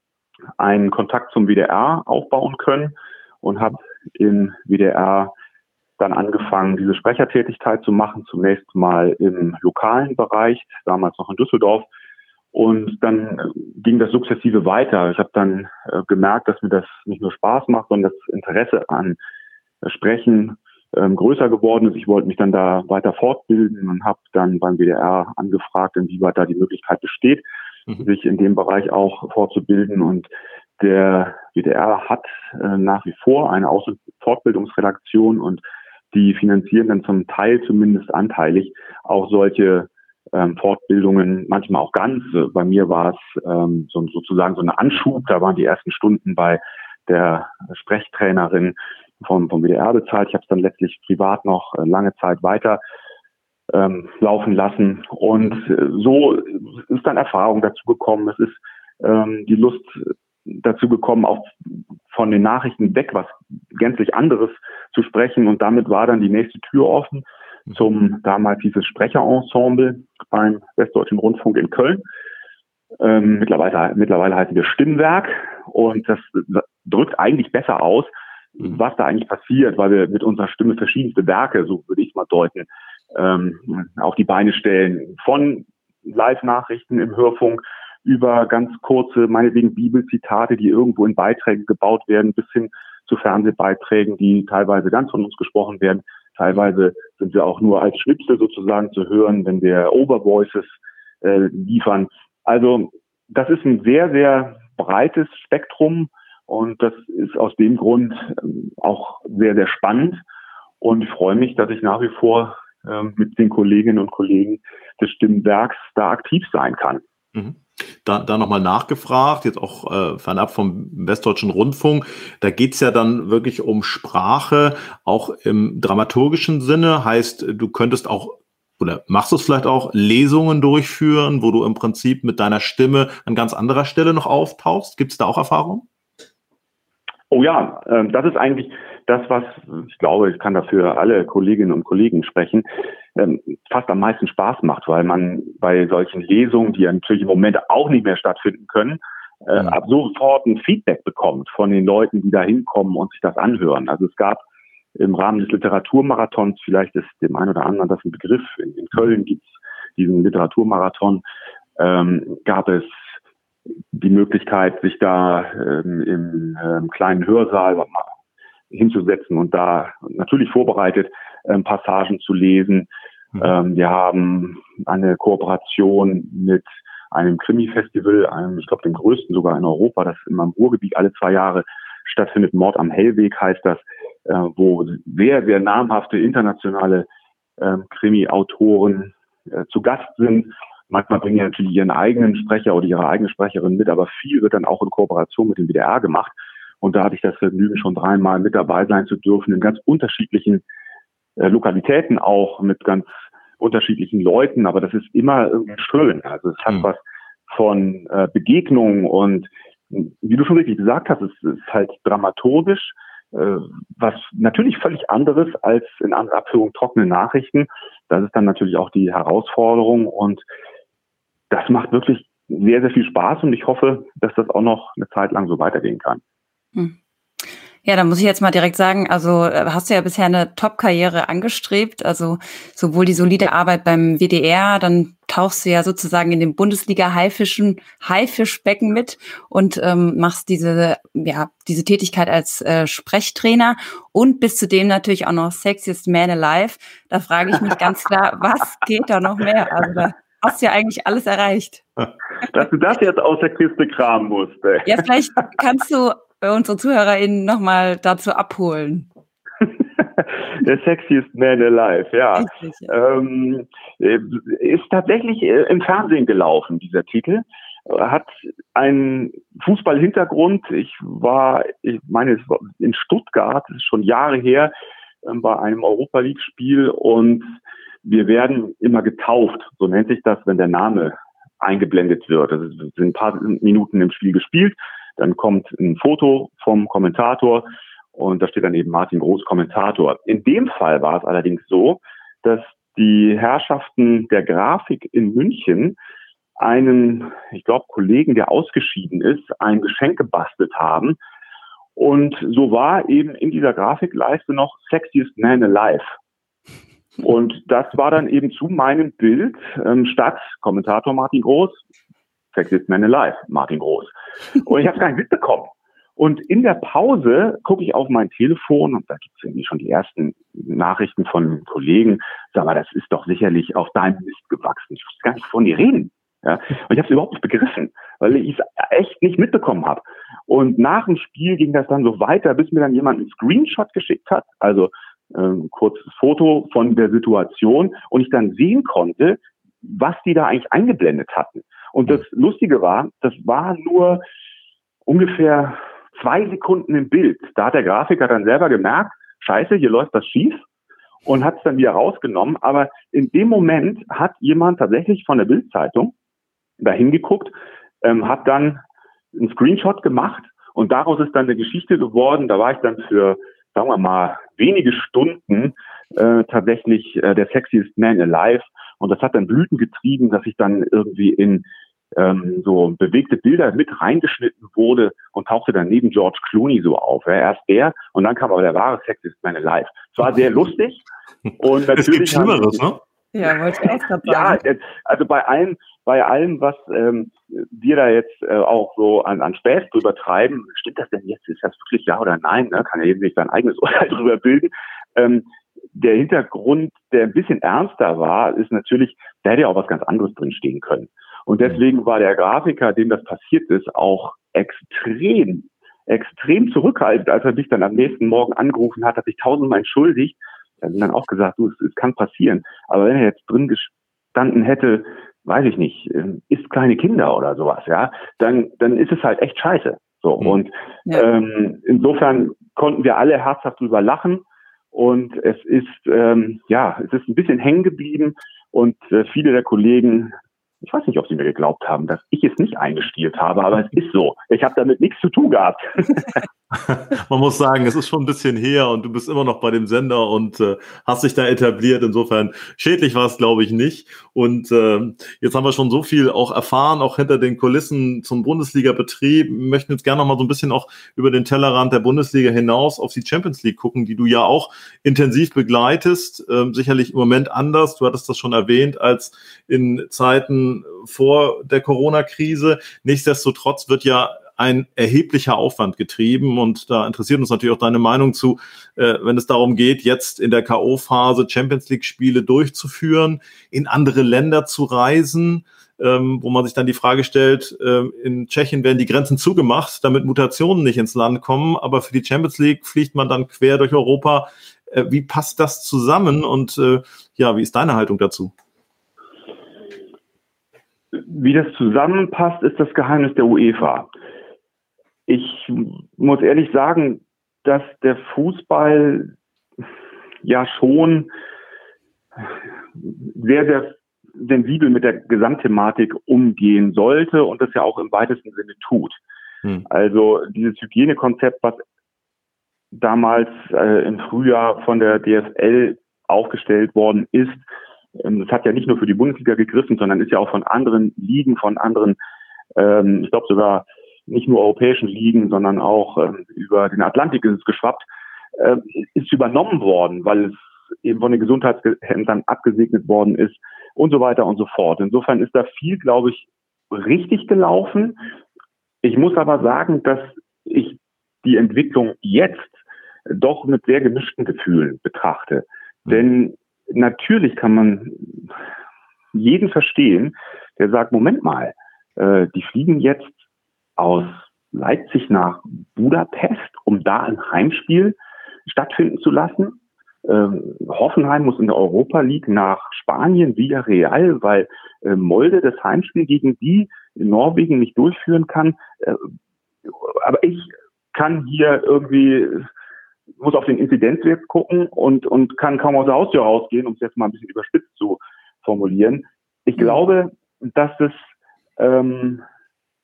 einen Kontakt zum WDR aufbauen können und habe im WDR dann angefangen, diese Sprechertätigkeit zu machen, zunächst mal im lokalen Bereich, damals noch in Düsseldorf. Und dann ging das sukzessive weiter. Ich habe dann äh, gemerkt, dass mir das nicht nur Spaß macht, sondern das Interesse an äh, Sprechen ähm, größer geworden ist. Ich wollte mich dann da weiter fortbilden und habe dann beim WDR angefragt, inwieweit da die Möglichkeit besteht, mhm. sich in dem Bereich auch fortzubilden. Und der WDR hat äh, nach wie vor eine Aus- und Fortbildungsredaktion und die finanzieren dann zum Teil zumindest anteilig auch solche ähm, Fortbildungen, manchmal auch ganz. Bei mir war es ähm, so, sozusagen so eine Anschub. Da waren die ersten Stunden bei der Sprechtrainerin vom, vom WDR bezahlt. Ich habe es dann letztlich privat noch äh, lange Zeit weiter ähm, laufen lassen. Und äh, so ist dann Erfahrung dazu gekommen. Es ist ähm, die Lust dazu gekommen, auch von den Nachrichten weg was gänzlich anderes zu sprechen. Und damit war dann die nächste Tür offen zum damals dieses Sprecherensemble beim Westdeutschen Rundfunk in Köln. Ähm, mittlerweile, mittlerweile heißen wir Stimmwerk und das drückt eigentlich besser aus, was da eigentlich passiert, weil wir mit unserer Stimme verschiedenste Werke, so würde ich es mal deuten, ähm, auf die Beine stellen. Von Live-Nachrichten im Hörfunk über ganz kurze, meinetwegen Bibelzitate, die irgendwo in Beiträgen gebaut werden, bis hin zu Fernsehbeiträgen, die teilweise ganz von uns gesprochen werden. Teilweise sind wir auch nur als Schnipsel sozusagen zu hören, wenn wir Overvoices äh, liefern. Also das ist ein sehr, sehr breites Spektrum und das ist aus dem Grund ähm, auch sehr, sehr spannend. Und ich freue mich, dass ich nach wie vor ähm, mit den Kolleginnen und Kollegen des Stimmwerks da aktiv sein kann. Mhm. Da, da nochmal nachgefragt, jetzt auch äh, fernab vom Westdeutschen Rundfunk. Da geht's ja dann wirklich um Sprache, auch im dramaturgischen Sinne. Heißt, du könntest auch oder machst du es vielleicht auch, Lesungen durchführen, wo du im Prinzip mit deiner Stimme an ganz anderer Stelle noch auftauchst? Gibt es da auch Erfahrungen? Oh ja, äh, das ist eigentlich das, was ich glaube, ich kann dafür alle Kolleginnen und Kollegen sprechen, ähm, fast am meisten Spaß macht, weil man bei solchen Lesungen, die ja natürlich im Moment auch nicht mehr stattfinden können, äh, ab sofort ein Feedback bekommt von den Leuten, die da hinkommen und sich das anhören. Also es gab im Rahmen des Literaturmarathons, vielleicht ist dem einen oder anderen das ein Begriff, in, in Köln gibt es diesen Literaturmarathon, ähm, gab es die Möglichkeit, sich da ähm, im ähm, kleinen Hörsaal hinzusetzen und da natürlich vorbereitet ähm, Passagen zu lesen. Mhm. Ähm, wir haben eine Kooperation mit einem Krimi-Festival, einem, ich glaube, dem größten sogar in Europa, das immer im Ruhrgebiet alle zwei Jahre stattfindet. Mord am Hellweg heißt das, äh, wo sehr, sehr namhafte internationale äh, Krimi-Autoren äh, zu Gast sind. Manchmal bringen die natürlich ihren eigenen Sprecher oder ihre eigene Sprecherin mit, aber viel wird dann auch in Kooperation mit dem WDR gemacht. Und da hatte ich das Vergnügen, schon dreimal mit dabei sein zu dürfen, in ganz unterschiedlichen äh, Lokalitäten auch, mit ganz unterschiedlichen Leuten. Aber das ist immer irgendwie schön. Also es hat mhm. was von äh, Begegnungen und wie du schon richtig gesagt hast, es ist halt dramaturgisch, äh, was natürlich völlig anderes als in anderer Abführung trockene Nachrichten. Das ist dann natürlich auch die Herausforderung und das macht wirklich sehr, sehr viel Spaß und ich hoffe, dass das auch noch eine Zeit lang so weitergehen kann. Hm. Ja, da muss ich jetzt mal direkt sagen, also äh, hast du ja bisher eine Top-Karriere angestrebt, also sowohl die solide Arbeit beim WDR, dann tauchst du ja sozusagen in dem Bundesliga-Haifischen, Haifischbecken mit und ähm, machst diese, ja, diese Tätigkeit als äh, Sprechtrainer und bis zudem natürlich auch noch Sexiest Man Alive. Da frage ich mich ganz klar, *laughs* was geht da noch mehr? Also da hast du ja eigentlich alles erreicht. Dass du das jetzt aus der Kiste kramen musst. Ey. Ja, vielleicht kannst du unsere ZuhörerInnen nochmal dazu abholen? *laughs* Der sexiest man alive, ja. Ähm, äh, ist tatsächlich äh, im Fernsehen gelaufen, dieser Titel. Hat einen Fußballhintergrund. Ich war, ich meine, es war in Stuttgart, das ist schon Jahre her, ähm, bei einem Europa League-Spiel und wir werden immer getauft. So nennt sich das, wenn der Name eingeblendet wird. Also es sind ein paar Minuten im Spiel gespielt dann kommt ein Foto vom Kommentator und da steht dann eben Martin Groß Kommentator. In dem Fall war es allerdings so, dass die Herrschaften der Grafik in München einen, ich glaube, Kollegen, der ausgeschieden ist, ein Geschenk gebastelt haben. Und so war eben in dieser Grafikleiste noch Sexiest Man Alive. Und das war dann eben zu meinem Bild ähm, statt Kommentator Martin Groß, Sexiest Man Alive, Martin Groß. Und ich habe es gar nicht mitbekommen. Und in der Pause gucke ich auf mein Telefon und da gibt es irgendwie schon die ersten Nachrichten von Kollegen. Sag mal, das ist doch sicherlich auf deinem Mist gewachsen. Ich wusste gar nicht, von dir reden. Ja? Und ich habe es überhaupt nicht begriffen, weil ich es echt nicht mitbekommen habe. Und nach dem Spiel ging das dann so weiter, bis mir dann jemand einen Screenshot geschickt hat, also ähm, kurzes Foto von der Situation und ich dann sehen konnte, was die da eigentlich eingeblendet hatten. Und das Lustige war, das war nur ungefähr zwei Sekunden im Bild. Da hat der Grafiker dann selber gemerkt, scheiße, hier läuft das schief und hat es dann wieder rausgenommen. Aber in dem Moment hat jemand tatsächlich von der Bildzeitung da hingeguckt, ähm, hat dann einen Screenshot gemacht und daraus ist dann eine Geschichte geworden. Da war ich dann für, sagen wir mal, wenige Stunden äh, tatsächlich äh, der sexiest man alive. Und das hat dann Blüten getrieben, dass ich dann irgendwie in ähm, so bewegte Bilder mit reingeschnitten wurde und tauchte dann neben George Clooney so auf. Ja, erst der und dann kam aber der wahre Sexiest Man Alive. Es war sehr lustig und natürlich. *laughs* Es gibt Schlimmeres, ne? Ja, wollte ich auch gerade sagen. Ja, also bei allem, bei allem, was ähm, wir da jetzt äh, auch so an, an Späß drüber treiben, stimmt das denn jetzt? Ist das wirklich ja oder nein? Ne? Kann ja eben nicht sein eigenes *laughs* Urteil drüber bilden. Ähm, der Hintergrund, der ein bisschen ernster war, ist natürlich, da hätte ja auch was ganz anderes drinstehen können. Und deswegen war der Grafiker, dem das passiert ist, auch extrem, extrem zurückhaltend, als er mich dann am nächsten Morgen angerufen hat, hat sich tausendmal entschuldigt. Er hat dann auch gesagt, du, es, es kann passieren. Aber wenn er jetzt drin gestanden hätte, weiß ich nicht, ähm, ist kleine Kinder oder sowas, ja, dann, dann ist es halt echt scheiße. So. Mhm. Und ja. ähm, insofern konnten wir alle herzhaft drüber lachen. Und es ist, ähm, ja, es ist ein bisschen hängen geblieben. Und äh, viele der Kollegen ich weiß nicht, ob sie mir geglaubt haben, dass ich es nicht eingestielt habe, aber es ist so. Ich habe damit nichts zu tun gehabt. *laughs* Man muss sagen, es ist schon ein bisschen her und du bist immer noch bei dem Sender und äh, hast dich da etabliert. Insofern schädlich war es, glaube ich, nicht. Und äh, jetzt haben wir schon so viel auch erfahren, auch hinter den Kulissen zum Bundesliga-Betrieb. Möchten jetzt gerne noch mal so ein bisschen auch über den Tellerrand der Bundesliga hinaus auf die Champions League gucken, die du ja auch intensiv begleitest. Äh, sicherlich im Moment anders. Du hattest das schon erwähnt als in Zeiten vor der Corona-Krise. Nichtsdestotrotz wird ja ein erheblicher Aufwand getrieben. Und da interessiert uns natürlich auch deine Meinung zu, äh, wenn es darum geht, jetzt in der K.O.-Phase Champions League-Spiele durchzuführen, in andere Länder zu reisen. Ähm, wo man sich dann die Frage stellt, äh, in Tschechien werden die Grenzen zugemacht, damit Mutationen nicht ins Land kommen, aber für die Champions League fliegt man dann quer durch Europa. Äh, wie passt das zusammen und äh, ja, wie ist deine Haltung dazu? Wie das zusammenpasst, ist das Geheimnis der UEFA. Ich muss ehrlich sagen, dass der Fußball ja schon sehr, sehr sensibel mit der Gesamtthematik umgehen sollte und das ja auch im weitesten Sinne tut. Hm. Also dieses Hygienekonzept, was damals äh, im Frühjahr von der DFL aufgestellt worden ist, ähm, das hat ja nicht nur für die Bundesliga gegriffen, sondern ist ja auch von anderen Ligen, von anderen, ähm, ich glaube sogar nicht nur europäischen Ligen, sondern auch ähm, über den Atlantik ist es geschwappt, äh, ist übernommen worden, weil es eben von den Gesundheitsämtern abgesegnet worden ist und so weiter und so fort. Insofern ist da viel, glaube ich, richtig gelaufen. Ich muss aber sagen, dass ich die Entwicklung jetzt doch mit sehr gemischten Gefühlen betrachte. Mhm. Denn natürlich kann man jeden verstehen, der sagt, Moment mal, äh, die fliegen jetzt aus Leipzig nach Budapest, um da ein Heimspiel stattfinden zu lassen. Ähm, Hoffenheim muss in der Europa League nach Spanien via Real, weil äh, Molde das Heimspiel gegen die in Norwegen nicht durchführen kann. Äh, aber ich kann hier irgendwie, muss auf den Inzidenzwert gucken und, und kann kaum aus der Haustür rausgehen, um es jetzt mal ein bisschen überspitzt zu formulieren. Ich mhm. glaube, dass es ähm,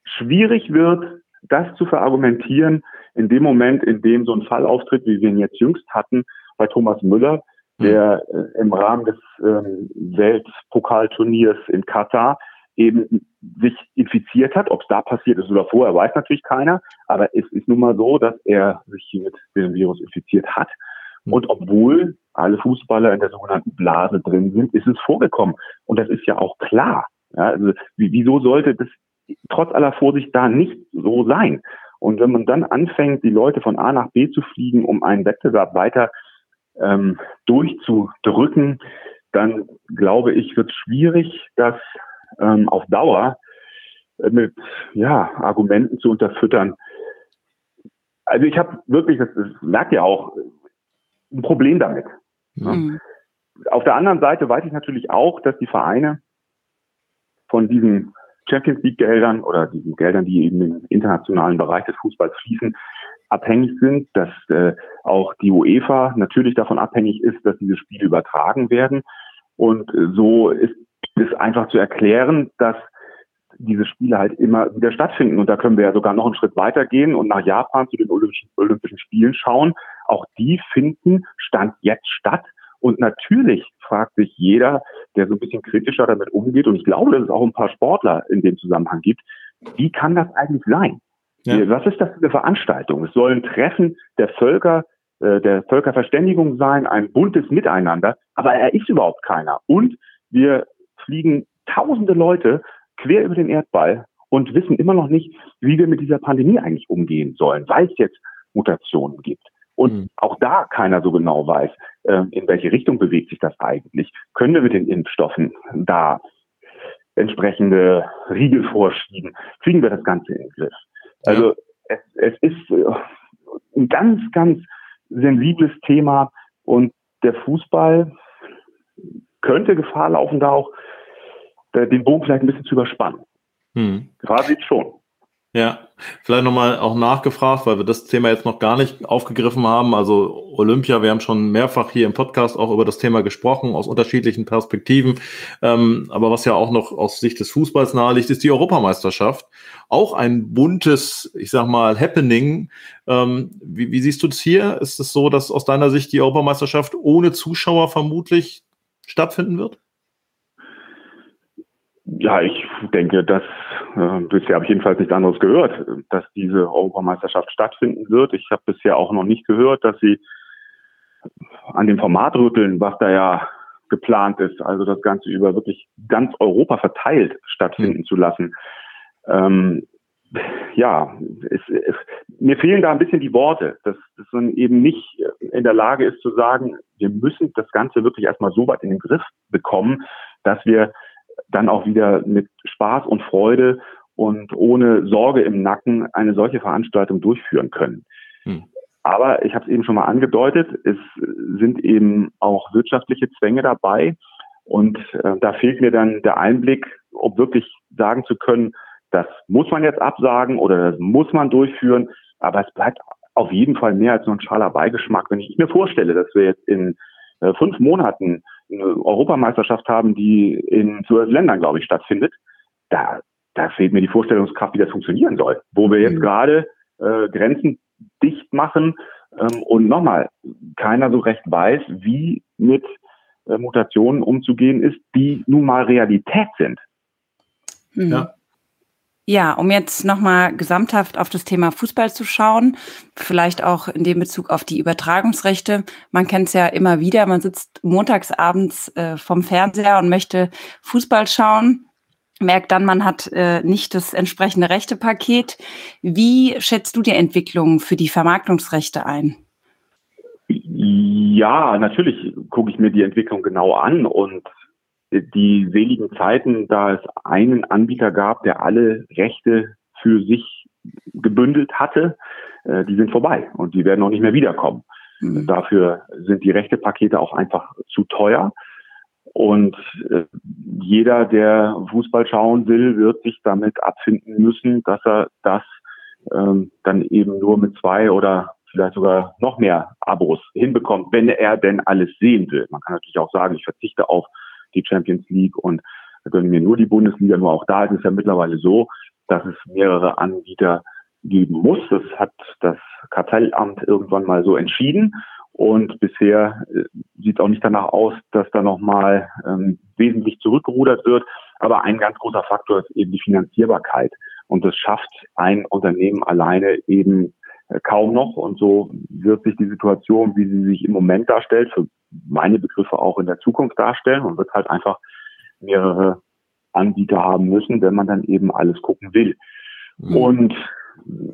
schwierig wird, das zu verargumentieren in dem Moment, in dem so ein Fall auftritt, wie wir ihn jetzt jüngst hatten bei Thomas Müller, hm. der äh, im Rahmen des ähm, Weltpokalturniers in Katar eben sich infiziert hat. Ob es da passiert ist oder vorher, weiß natürlich keiner. Aber es ist nun mal so, dass er sich mit dem Virus infiziert hat. Und obwohl alle Fußballer in der sogenannten Blase drin sind, ist es vorgekommen. Und das ist ja auch klar. Ja, also wieso sollte das trotz aller Vorsicht da nicht so sein? Und wenn man dann anfängt, die Leute von A nach B zu fliegen, um einen Wettbewerb weiter ähm, durchzudrücken, dann glaube ich, wird es schwierig, das ähm, auf Dauer mit ja, Argumenten zu unterfüttern. Also ich habe wirklich, das, das merkt ihr auch, ein Problem damit. Mhm. Auf der anderen Seite weiß ich natürlich auch, dass die Vereine von diesen Champions League Geldern oder diesen Geldern, die eben im internationalen Bereich des Fußballs fließen, abhängig sind, dass äh, auch die UEFA natürlich davon abhängig ist, dass diese Spiele übertragen werden. Und äh, so ist es einfach zu erklären, dass diese Spiele halt immer wieder stattfinden. Und da können wir ja sogar noch einen Schritt weiter gehen und nach Japan zu den Olympischen, Olympischen Spielen schauen. Auch die finden Stand jetzt statt. Und natürlich fragt sich jeder, der so ein bisschen kritischer damit umgeht, und ich glaube, dass es auch ein paar Sportler in dem Zusammenhang gibt, wie kann das eigentlich sein? Ja. Was ist das für eine Veranstaltung? Es soll ein Treffen der Völker, äh, der Völkerverständigung sein, ein buntes Miteinander, aber er ist überhaupt keiner. Und wir fliegen tausende Leute quer über den Erdball und wissen immer noch nicht, wie wir mit dieser Pandemie eigentlich umgehen sollen, weil es jetzt Mutationen gibt. Und mhm. auch da keiner so genau weiß, ähm, in welche Richtung bewegt sich das eigentlich. Können wir mit den Impfstoffen da entsprechende Riegel vorschieben? Kriegen wir das Ganze in den Griff? Also es, es ist äh, ein ganz, ganz sensibles Thema und der Fußball könnte Gefahr laufen, da auch äh, den Bogen vielleicht ein bisschen zu überspannen. Hm. Gerade jetzt schon. Ja, vielleicht nochmal auch nachgefragt, weil wir das Thema jetzt noch gar nicht aufgegriffen haben. Also Olympia, wir haben schon mehrfach hier im Podcast auch über das Thema gesprochen, aus unterschiedlichen Perspektiven. Ähm, aber was ja auch noch aus Sicht des Fußballs naheliegt, ist die Europameisterschaft. Auch ein buntes, ich sag mal, Happening. Ähm, wie, wie siehst du das hier? Ist es so, dass aus deiner Sicht die Europameisterschaft ohne Zuschauer vermutlich stattfinden wird? Ja, ich denke, dass äh, bisher habe ich jedenfalls nichts anderes gehört, dass diese Europameisterschaft stattfinden wird. Ich habe bisher auch noch nicht gehört, dass sie an dem Format rütteln, was da ja geplant ist, also das Ganze über wirklich ganz Europa verteilt stattfinden mhm. zu lassen. Ähm, ja, es, es, mir fehlen da ein bisschen die Worte, dass, dass man eben nicht in der Lage ist zu sagen, wir müssen das Ganze wirklich erstmal so weit in den Griff bekommen, dass wir dann auch wieder mit Spaß und Freude und ohne Sorge im Nacken eine solche Veranstaltung durchführen können. Hm. Aber ich habe es eben schon mal angedeutet, es sind eben auch wirtschaftliche Zwänge dabei. Und äh, da fehlt mir dann der Einblick, um wirklich sagen zu können, das muss man jetzt absagen oder das muss man durchführen. Aber es bleibt auf jeden Fall mehr als nur ein schaler Beigeschmack. Wenn ich mir vorstelle, dass wir jetzt in äh, fünf Monaten eine Europameisterschaft haben, die in zwölf Ländern, glaube ich, stattfindet, da, da fehlt mir die Vorstellungskraft, wie das funktionieren soll. Wo wir jetzt mhm. gerade äh, Grenzen dicht machen ähm, und nochmal, keiner so recht weiß, wie mit äh, Mutationen umzugehen ist, die nun mal Realität sind. Mhm. Ja. Ja, um jetzt nochmal gesamthaft auf das Thema Fußball zu schauen, vielleicht auch in dem Bezug auf die Übertragungsrechte. Man kennt es ja immer wieder, man sitzt montagsabends äh, vom Fernseher und möchte Fußball schauen, merkt dann, man hat äh, nicht das entsprechende Rechtepaket. Wie schätzt du die Entwicklung für die Vermarktungsrechte ein? Ja, natürlich gucke ich mir die Entwicklung genau an und die seligen Zeiten, da es einen Anbieter gab, der alle Rechte für sich gebündelt hatte, äh, die sind vorbei und die werden auch nicht mehr wiederkommen. Mhm. Dafür sind die Rechtepakete auch einfach zu teuer. Und äh, jeder, der Fußball schauen will, wird sich damit abfinden müssen, dass er das ähm, dann eben nur mit zwei oder vielleicht sogar noch mehr Abos hinbekommt, wenn er denn alles sehen will. Man kann natürlich auch sagen, ich verzichte auf die Champions League und gönnen mir nur die Bundesliga. Nur auch da ist es ja mittlerweile so, dass es mehrere Anbieter geben muss. Das hat das Kartellamt irgendwann mal so entschieden. Und bisher äh, sieht auch nicht danach aus, dass da nochmal ähm, wesentlich zurückgerudert wird. Aber ein ganz großer Faktor ist eben die Finanzierbarkeit. Und das schafft ein Unternehmen alleine eben kaum noch. Und so wird sich die Situation, wie sie sich im Moment darstellt, für meine Begriffe auch in der Zukunft darstellen und wird halt einfach mehrere Anbieter haben müssen, wenn man dann eben alles gucken will. Mhm. Und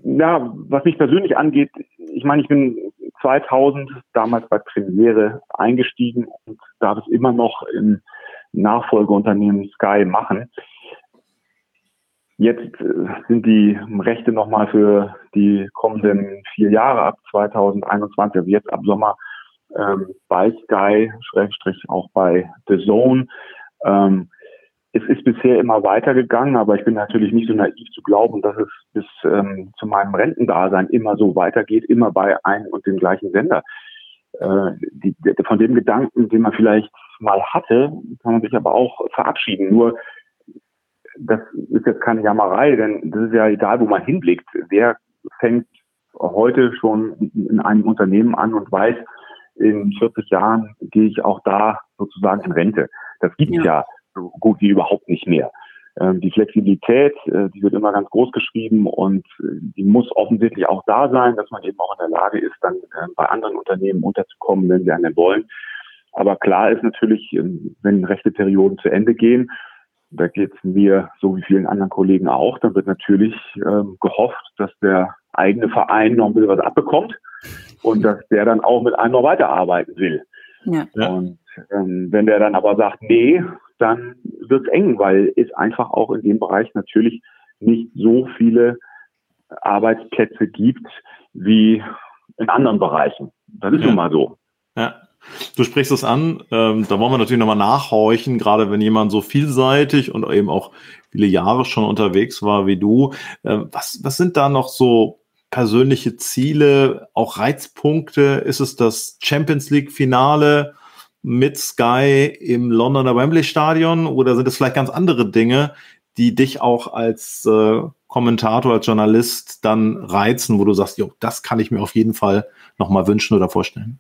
ja, was mich persönlich angeht, ich meine, ich bin 2000 damals bei Premiere eingestiegen und darf es immer noch im Nachfolgeunternehmen Sky machen. Jetzt äh, sind die Rechte nochmal für die kommenden vier Jahre ab 2021, also jetzt ab Sommer ähm, bei Sky, Schrägstrich auch bei The Zone. Ähm, es ist bisher immer weitergegangen, aber ich bin natürlich nicht so naiv zu glauben, dass es bis ähm, zu meinem Rentendasein immer so weitergeht, immer bei einem und dem gleichen Sender. Äh, die, von dem Gedanken, den man vielleicht mal hatte, kann man sich aber auch verabschieden. Nur das ist jetzt keine Jammerei, denn das ist ja egal, wo man hinblickt. Wer fängt heute schon in einem Unternehmen an und weiß, in 40 Jahren gehe ich auch da sozusagen in Rente. Das gibt ja. ja so gut wie überhaupt nicht mehr. Ähm, die Flexibilität, äh, die wird immer ganz groß geschrieben und äh, die muss offensichtlich auch da sein, dass man eben auch in der Lage ist, dann äh, bei anderen Unternehmen unterzukommen, wenn sie einen wollen. Aber klar ist natürlich, ähm, wenn rechte Perioden zu Ende gehen, da geht es mir so wie vielen anderen Kollegen auch, dann wird natürlich ähm, gehofft, dass der eigene Verein noch ein bisschen was abbekommt und dass der dann auch mit einem noch weiterarbeiten will. Ja. Und ähm, wenn der dann aber sagt, nee, dann wird es eng, weil es einfach auch in dem Bereich natürlich nicht so viele Arbeitsplätze gibt wie in anderen Bereichen. Das ist ja. nun mal so. Ja. Du sprichst es an, ähm, da wollen wir natürlich nochmal nachhorchen, gerade wenn jemand so vielseitig und eben auch viele Jahre schon unterwegs war wie du. Äh, was, was sind da noch so persönliche Ziele, auch Reizpunkte? Ist es das Champions League Finale? mit Sky im Londoner Wembley Stadion oder sind es vielleicht ganz andere Dinge, die dich auch als äh, Kommentator, als Journalist dann reizen, wo du sagst, jo, das kann ich mir auf jeden Fall nochmal wünschen oder vorstellen?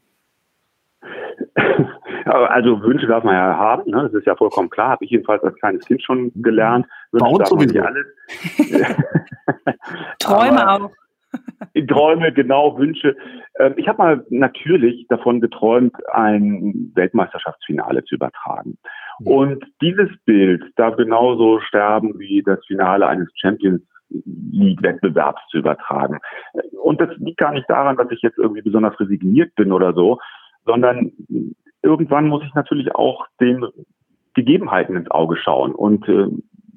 Also Wünsche darf man ja haben, ne? das ist ja vollkommen klar, habe ich jedenfalls als kleines Kind schon gelernt. Wünsche Bei uns sowieso. Alles. *laughs* *laughs* Träume auch. Träume, genau, Wünsche. Ähm, ich habe mal natürlich davon geträumt, ein Weltmeisterschaftsfinale zu übertragen. Und dieses Bild darf genauso sterben wie das Finale eines Champions League-Wettbewerbs zu übertragen. Und das liegt gar nicht daran, dass ich jetzt irgendwie besonders resigniert bin oder so, sondern irgendwann muss ich natürlich auch den Gegebenheiten ins Auge schauen. Und äh,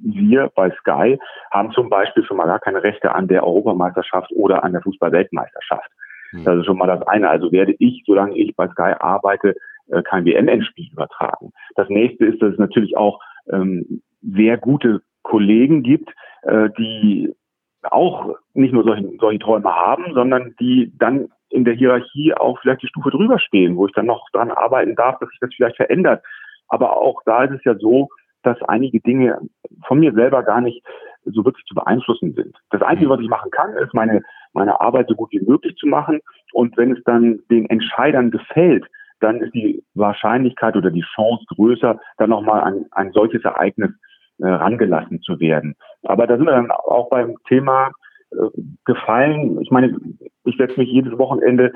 wir bei Sky haben zum Beispiel schon mal gar keine Rechte an der Europameisterschaft oder an der Fußball-Weltmeisterschaft. Mhm. Das ist schon mal das eine. Also werde ich, solange ich bei Sky arbeite, äh, kein WM-Endspiel übertragen. Das nächste ist, dass es natürlich auch ähm, sehr gute Kollegen gibt, äh, die auch nicht nur solche, solche Träume haben, sondern die dann in der Hierarchie auch vielleicht die Stufe drüber stehen, wo ich dann noch dran arbeiten darf, dass sich das vielleicht verändert. Aber auch da ist es ja so, dass einige Dinge von mir selber gar nicht so wirklich zu beeinflussen sind. Das Einzige, was ich machen kann, ist meine, meine Arbeit so gut wie möglich zu machen. Und wenn es dann den Entscheidern gefällt, dann ist die Wahrscheinlichkeit oder die Chance größer, dann nochmal an ein solches Ereignis äh, rangelassen zu werden. Aber da sind wir dann auch beim Thema äh, gefallen. Ich meine, ich setze mich jedes Wochenende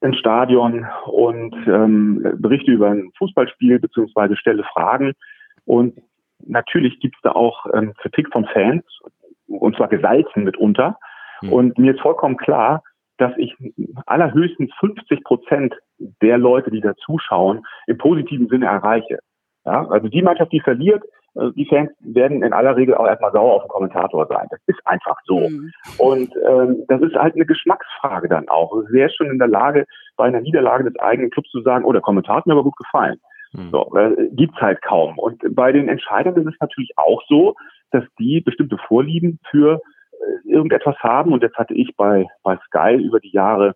ins Stadion und ähm, berichte über ein Fußballspiel beziehungsweise stelle Fragen. Und natürlich gibt es da auch ähm, Kritik von Fans, und zwar gesalzen mitunter. Mhm. Und mir ist vollkommen klar, dass ich allerhöchstens 50 Prozent der Leute, die da zuschauen, im positiven Sinne erreiche. Ja, also die Mannschaft, die verliert, die Fans werden in aller Regel auch erstmal sauer auf den Kommentator sein. Das ist einfach so. Mhm. Und ähm, das ist halt eine Geschmacksfrage dann auch. Wer ist schon in der Lage, bei einer Niederlage des eigenen Clubs zu sagen, oh, der Kommentar hat mir aber gut gefallen. Mhm. So, äh, gibt's halt kaum. Und bei den Entscheidern ist es natürlich auch so, dass die bestimmte Vorlieben für äh, irgendetwas haben. Und jetzt hatte ich bei, bei Sky über die Jahre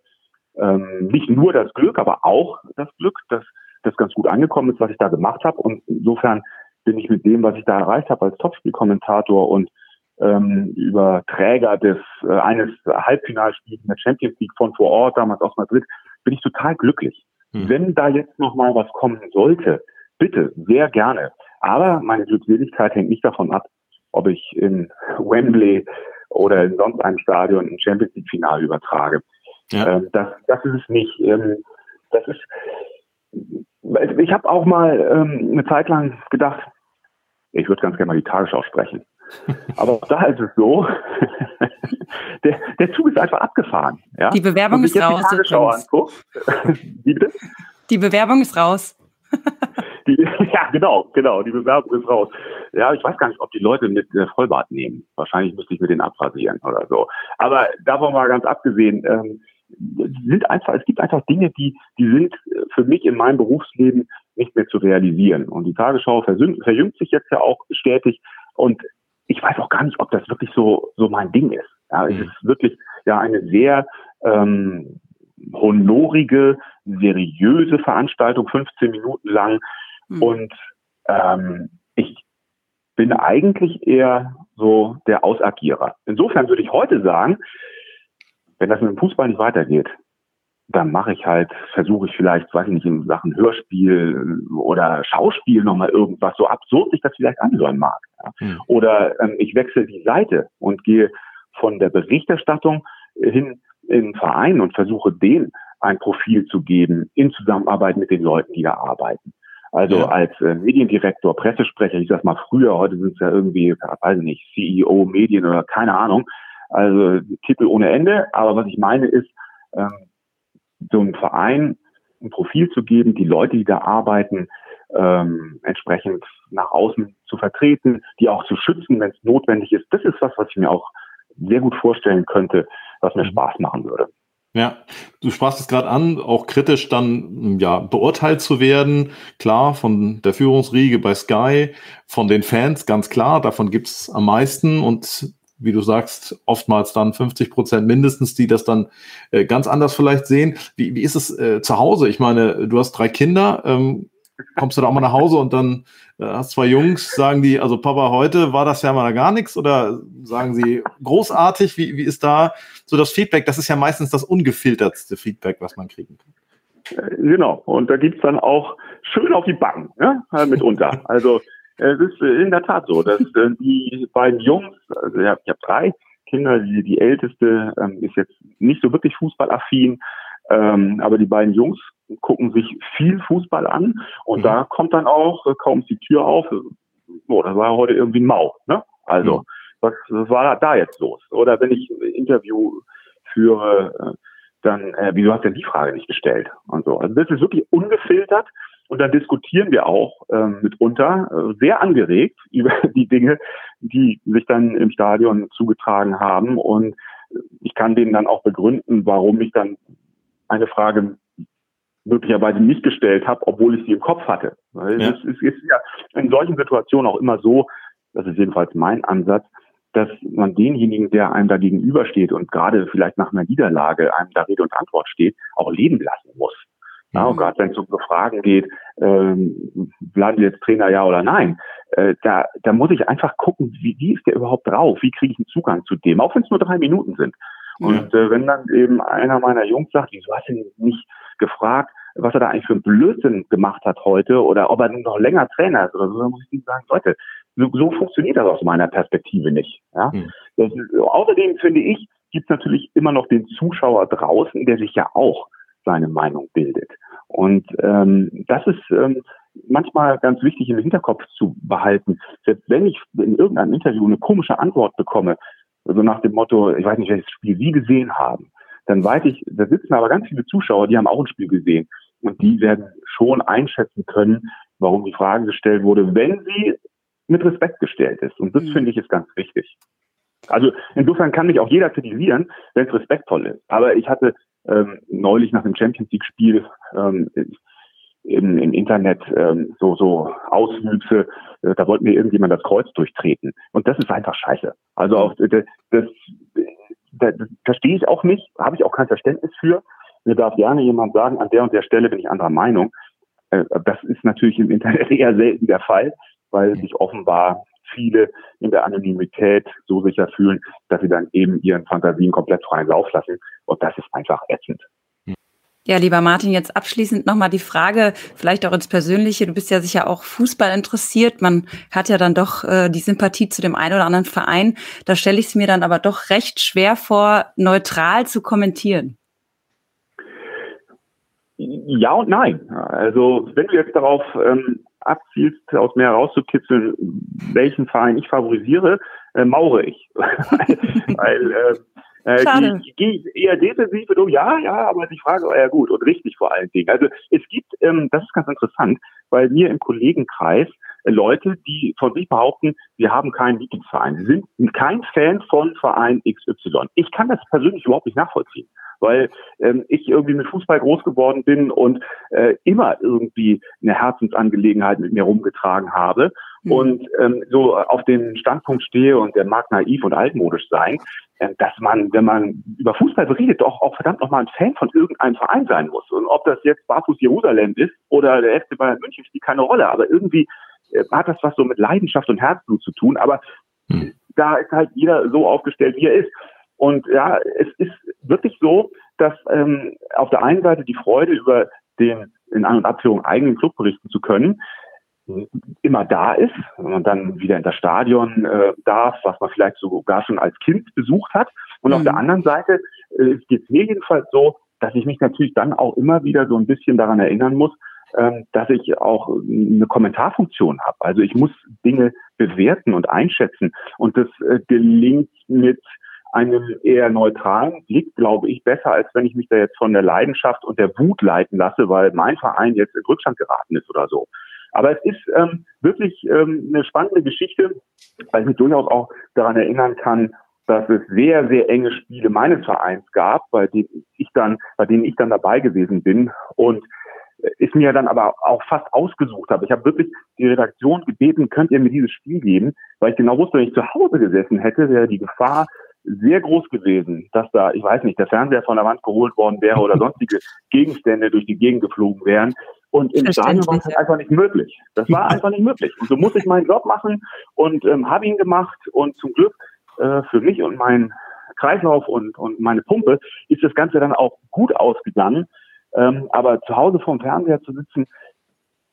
ähm, nicht nur das Glück, aber auch das Glück, dass das ganz gut angekommen ist, was ich da gemacht habe. Und insofern bin ich mit dem, was ich da erreicht habe als Topspielkommentator und ähm, über Träger des äh, eines Halbfinalspiels in der Champions League von vor Ort, damals aus Madrid, bin ich total glücklich. Hm. Wenn da jetzt noch mal was kommen sollte, bitte, sehr gerne. Aber meine Glückseligkeit hängt nicht davon ab, ob ich in Wembley oder in sonst einem Stadion ein Champions League Finale übertrage. Ja. Ähm, das, das ist es nicht. Ähm, das ist, ich habe auch mal ähm, eine Zeit lang gedacht, ich würde ganz gerne mal die Tagesschau sprechen. *laughs* Aber da ist es so, *laughs* der, der Zug ist einfach abgefahren. Ja? Die Bewerbung ist raus. Die, Tagesschau anguckt, die, *laughs* die Bewerbung ist raus. Die, ja, genau, genau, die Bewerbung ist raus. Ja, ich weiß gar nicht, ob die Leute mit äh, Vollbart nehmen. Wahrscheinlich müsste ich mir den abrasieren oder so. Aber davon mal ganz abgesehen, ähm, sind einfach, es gibt einfach Dinge, die, die sind für mich in meinem Berufsleben nicht mehr zu realisieren. Und die Tagesschau verjüngt sich jetzt ja auch stetig. Und ich weiß auch gar nicht, ob das wirklich so, so mein Ding ist. Ja, es mhm. ist wirklich ja eine sehr ähm, honorige, seriöse Veranstaltung, 15 Minuten lang. Mhm. Und ähm, ich bin eigentlich eher so der Ausagierer. Insofern würde ich heute sagen, wenn das mit dem Fußball nicht weitergeht, dann mache ich halt, versuche ich vielleicht, weiß ich nicht, in Sachen Hörspiel oder Schauspiel nochmal irgendwas, so absurd sich das vielleicht anhören mag. Ja. Mhm. Oder ähm, ich wechsle die Seite und gehe von der Berichterstattung hin in den Verein und versuche denen ein Profil zu geben in Zusammenarbeit mit den Leuten, die da arbeiten. Also ja. als äh, Mediendirektor, Pressesprecher, ich sag mal früher, heute sind es ja irgendwie, weiß ich nicht, CEO, Medien oder keine Ahnung, also Titel ohne Ende. Aber was ich meine ist, ähm, so einem Verein ein Profil zu geben, die Leute, die da arbeiten, ähm, entsprechend nach außen zu vertreten, die auch zu schützen, wenn es notwendig ist. Das ist was, was ich mir auch sehr gut vorstellen könnte, was mir mhm. Spaß machen würde. Ja, du sprachst es gerade an, auch kritisch dann ja beurteilt zu werden. Klar, von der Führungsriege bei Sky, von den Fans, ganz klar, davon gibt's am meisten und wie du sagst, oftmals dann 50 Prozent mindestens, die das dann äh, ganz anders vielleicht sehen. Wie, wie ist es äh, zu Hause? Ich meine, du hast drei Kinder. Ähm, kommst du da auch mal nach Hause und dann äh, hast zwei Jungs, sagen die, also Papa, heute war das ja mal gar nichts oder sagen sie großartig? Wie, wie ist da so das Feedback? Das ist ja meistens das ungefiltertste Feedback, was man kriegen kann. Äh, genau, und da gibt's dann auch schön auf die Backen, ja, mitunter. Also es ist in der Tat so, dass *laughs* äh, die beiden Jungs, also ich habe hab drei Kinder, die, die älteste ähm, ist jetzt nicht so wirklich fußballaffin, ähm, aber die beiden Jungs gucken sich viel Fußball an und mhm. da kommt dann auch, äh, kaum die Tür auf, oh, das war heute irgendwie ein Mau. Ne? Also, mhm. was, was war da jetzt los? Oder wenn ich ein Interview führe, äh, dann, äh, wieso hast du denn die Frage nicht gestellt? Und so. Also das ist wirklich ungefiltert und dann diskutieren wir auch ähm, mitunter äh, sehr angeregt *laughs* über die Dinge, die sich dann im Stadion zugetragen haben. Und ich kann denen dann auch begründen, warum ich dann eine Frage möglicherweise nicht gestellt habe, obwohl ich sie im Kopf hatte. Weil ja. Es ist, ist ja in solchen Situationen auch immer so, das ist jedenfalls mein Ansatz, dass man denjenigen, der einem da gegenübersteht und gerade vielleicht nach einer Niederlage einem da Rede und Antwort steht, auch leben lassen muss. Ja, und mhm. gerade wenn es um so Fragen geht, ähm, bleiben Sie jetzt Trainer ja oder nein, äh, da, da muss ich einfach gucken, wie, wie ist der überhaupt drauf? Wie kriege ich einen Zugang zu dem? Auch wenn es nur drei Minuten sind. Und äh, wenn dann eben einer meiner Jungs sagt, wieso hast du ihn nicht gefragt, was er da eigentlich für einen Blödsinn gemacht hat heute oder ob er noch länger Trainer ist oder so, dann muss ich ihm sagen, Leute, so, so funktioniert das aus meiner Perspektive nicht. Ja? Mhm. Das, außerdem finde ich, gibt es natürlich immer noch den Zuschauer draußen, der sich ja auch seine Meinung bildet. Und ähm, das ist ähm, manchmal ganz wichtig im Hinterkopf zu behalten. Selbst wenn ich in irgendeinem Interview eine komische Antwort bekomme, so nach dem Motto, ich weiß nicht, welches Spiel Sie gesehen haben, dann weiß ich, da sitzen aber ganz viele Zuschauer, die haben auch ein Spiel gesehen. Und die werden schon einschätzen können, warum die Frage gestellt wurde, wenn sie mit Respekt gestellt ist. Und das mhm. finde ich ist ganz wichtig. Also insofern kann mich auch jeder kritisieren, wenn es respektvoll ist. Aber ich hatte ähm, neulich nach dem Champions League Spiel ähm, im, im Internet ähm, so so Auswüchse, äh, da wollte mir irgendjemand das Kreuz durchtreten und das ist einfach scheiße. Also auch das, das, das, das verstehe ich auch nicht, habe ich auch kein Verständnis für. Mir darf gerne jemand sagen, an der und der Stelle bin ich anderer Meinung. Äh, das ist natürlich im Internet *laughs* eher selten der Fall, weil sich offenbar viele in der Anonymität so sicher fühlen, dass sie dann eben ihren Fantasien komplett freien Lauf lassen. Und das ist einfach ätzend. Ja, lieber Martin, jetzt abschließend nochmal die Frage, vielleicht auch ins Persönliche. Du bist ja sicher auch Fußball interessiert. Man hat ja dann doch äh, die Sympathie zu dem einen oder anderen Verein. Da stelle ich es mir dann aber doch recht schwer vor, neutral zu kommentieren. Ja und nein. Also wenn du jetzt darauf ähm, abzielst, aus mir herauszukitzeln, welchen Verein ich favorisiere, äh, maure ich. *laughs* weil äh, äh, Gehe geh eher defensiv und um, ja, ja, aber die Frage war ja gut und richtig vor allen Dingen. Also es gibt, ähm, das ist ganz interessant, bei mir im Kollegenkreis äh, Leute, die von sich behaupten, wir haben keinen Lieblingsverein. Sie sind kein Fan von Verein XY. Ich kann das persönlich überhaupt nicht nachvollziehen weil ähm, ich irgendwie mit Fußball groß geworden bin und äh, immer irgendwie eine Herzensangelegenheit mit mir rumgetragen habe mhm. und ähm, so auf den Standpunkt stehe und der mag naiv und altmodisch sein, äh, dass man, wenn man über Fußball berichtet, doch auch verdammt nochmal ein Fan von irgendeinem Verein sein muss. Und ob das jetzt Barfuß Jerusalem ist oder der FC Bayern München, spielt keine Rolle. Aber irgendwie äh, hat das was so mit Leidenschaft und Herzblut zu tun. Aber mhm. da ist halt jeder so aufgestellt, wie er ist. Und ja, es ist wirklich so, dass ähm, auf der einen Seite die Freude über den in An- und Abführung eigenen Club berichten zu können, immer da ist, wenn man dann wieder in das Stadion äh, darf, was man vielleicht sogar schon als Kind besucht hat. Und mhm. auf der anderen Seite äh, geht es mir jedenfalls so, dass ich mich natürlich dann auch immer wieder so ein bisschen daran erinnern muss, ähm, dass ich auch eine Kommentarfunktion habe. Also ich muss Dinge bewerten und einschätzen. Und das äh, gelingt mit einem eher neutralen Blick, glaube ich, besser, als wenn ich mich da jetzt von der Leidenschaft und der Wut leiten lasse, weil mein Verein jetzt in Rückstand geraten ist oder so. Aber es ist ähm, wirklich ähm, eine spannende Geschichte, weil ich mich durchaus auch daran erinnern kann, dass es sehr, sehr enge Spiele meines Vereins gab, bei denen ich dann, bei denen ich dann dabei gewesen bin und ist mir dann aber auch fast ausgesucht habe. Ich habe wirklich die Redaktion gebeten, könnt ihr mir dieses Spiel geben, weil ich genau wusste, wenn ich zu Hause gesessen hätte, wäre die Gefahr sehr groß gewesen, dass da, ich weiß nicht, der Fernseher von der Wand geholt worden wäre oder *laughs* sonstige Gegenstände durch die Gegend geflogen wären. Und im Stadion war es halt einfach nicht möglich. Das war *laughs* einfach nicht möglich. Und so musste ich meinen Job machen und ähm, habe ihn gemacht. Und zum Glück äh, für mich und meinen Kreislauf und, und meine Pumpe ist das Ganze dann auch gut ausgegangen. Ähm, aber zu Hause vorm Fernseher zu sitzen,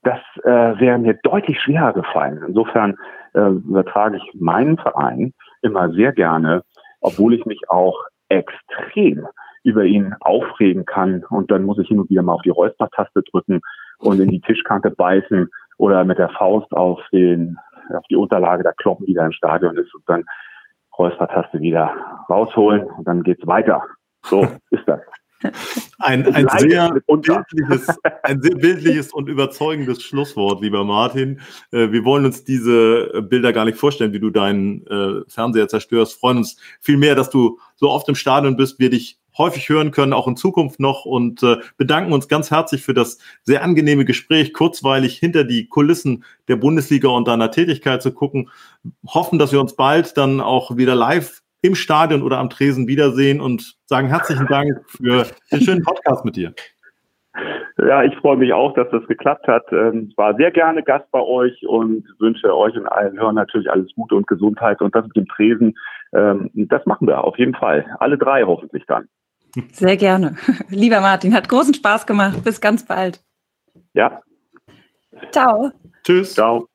das äh, wäre mir deutlich schwerer gefallen. Insofern äh, übertrage ich meinen Verein immer sehr gerne obwohl ich mich auch extrem über ihn aufregen kann. Und dann muss ich hin und wieder mal auf die Räuspertaste drücken und in die Tischkante beißen oder mit der Faust auf den, auf die Unterlage der kloppen, die da im Stadion ist und dann Räuspertaste wieder rausholen und dann geht's weiter. So *laughs* ist das. Ein, ein, sehr bildliches, ein sehr bildliches und überzeugendes Schlusswort, lieber Martin. Äh, wir wollen uns diese Bilder gar nicht vorstellen, wie du deinen äh, Fernseher zerstörst. Freuen uns vielmehr, dass du so oft im Stadion bist, wir dich häufig hören können, auch in Zukunft noch und äh, bedanken uns ganz herzlich für das sehr angenehme Gespräch, kurzweilig hinter die Kulissen der Bundesliga und deiner Tätigkeit zu gucken. Hoffen, dass wir uns bald dann auch wieder live im Stadion oder am Tresen wiedersehen und sagen herzlichen Dank für den schönen Podcast mit dir. Ja, ich freue mich auch, dass das geklappt hat. Ähm, war sehr gerne Gast bei euch und wünsche euch und allen Hörern natürlich alles Gute und Gesundheit und das mit dem Tresen. Ähm, das machen wir auf jeden Fall. Alle drei hoffentlich dann. Sehr gerne. *laughs* Lieber Martin, hat großen Spaß gemacht. Bis ganz bald. Ja. Ciao. Tschüss. Ciao.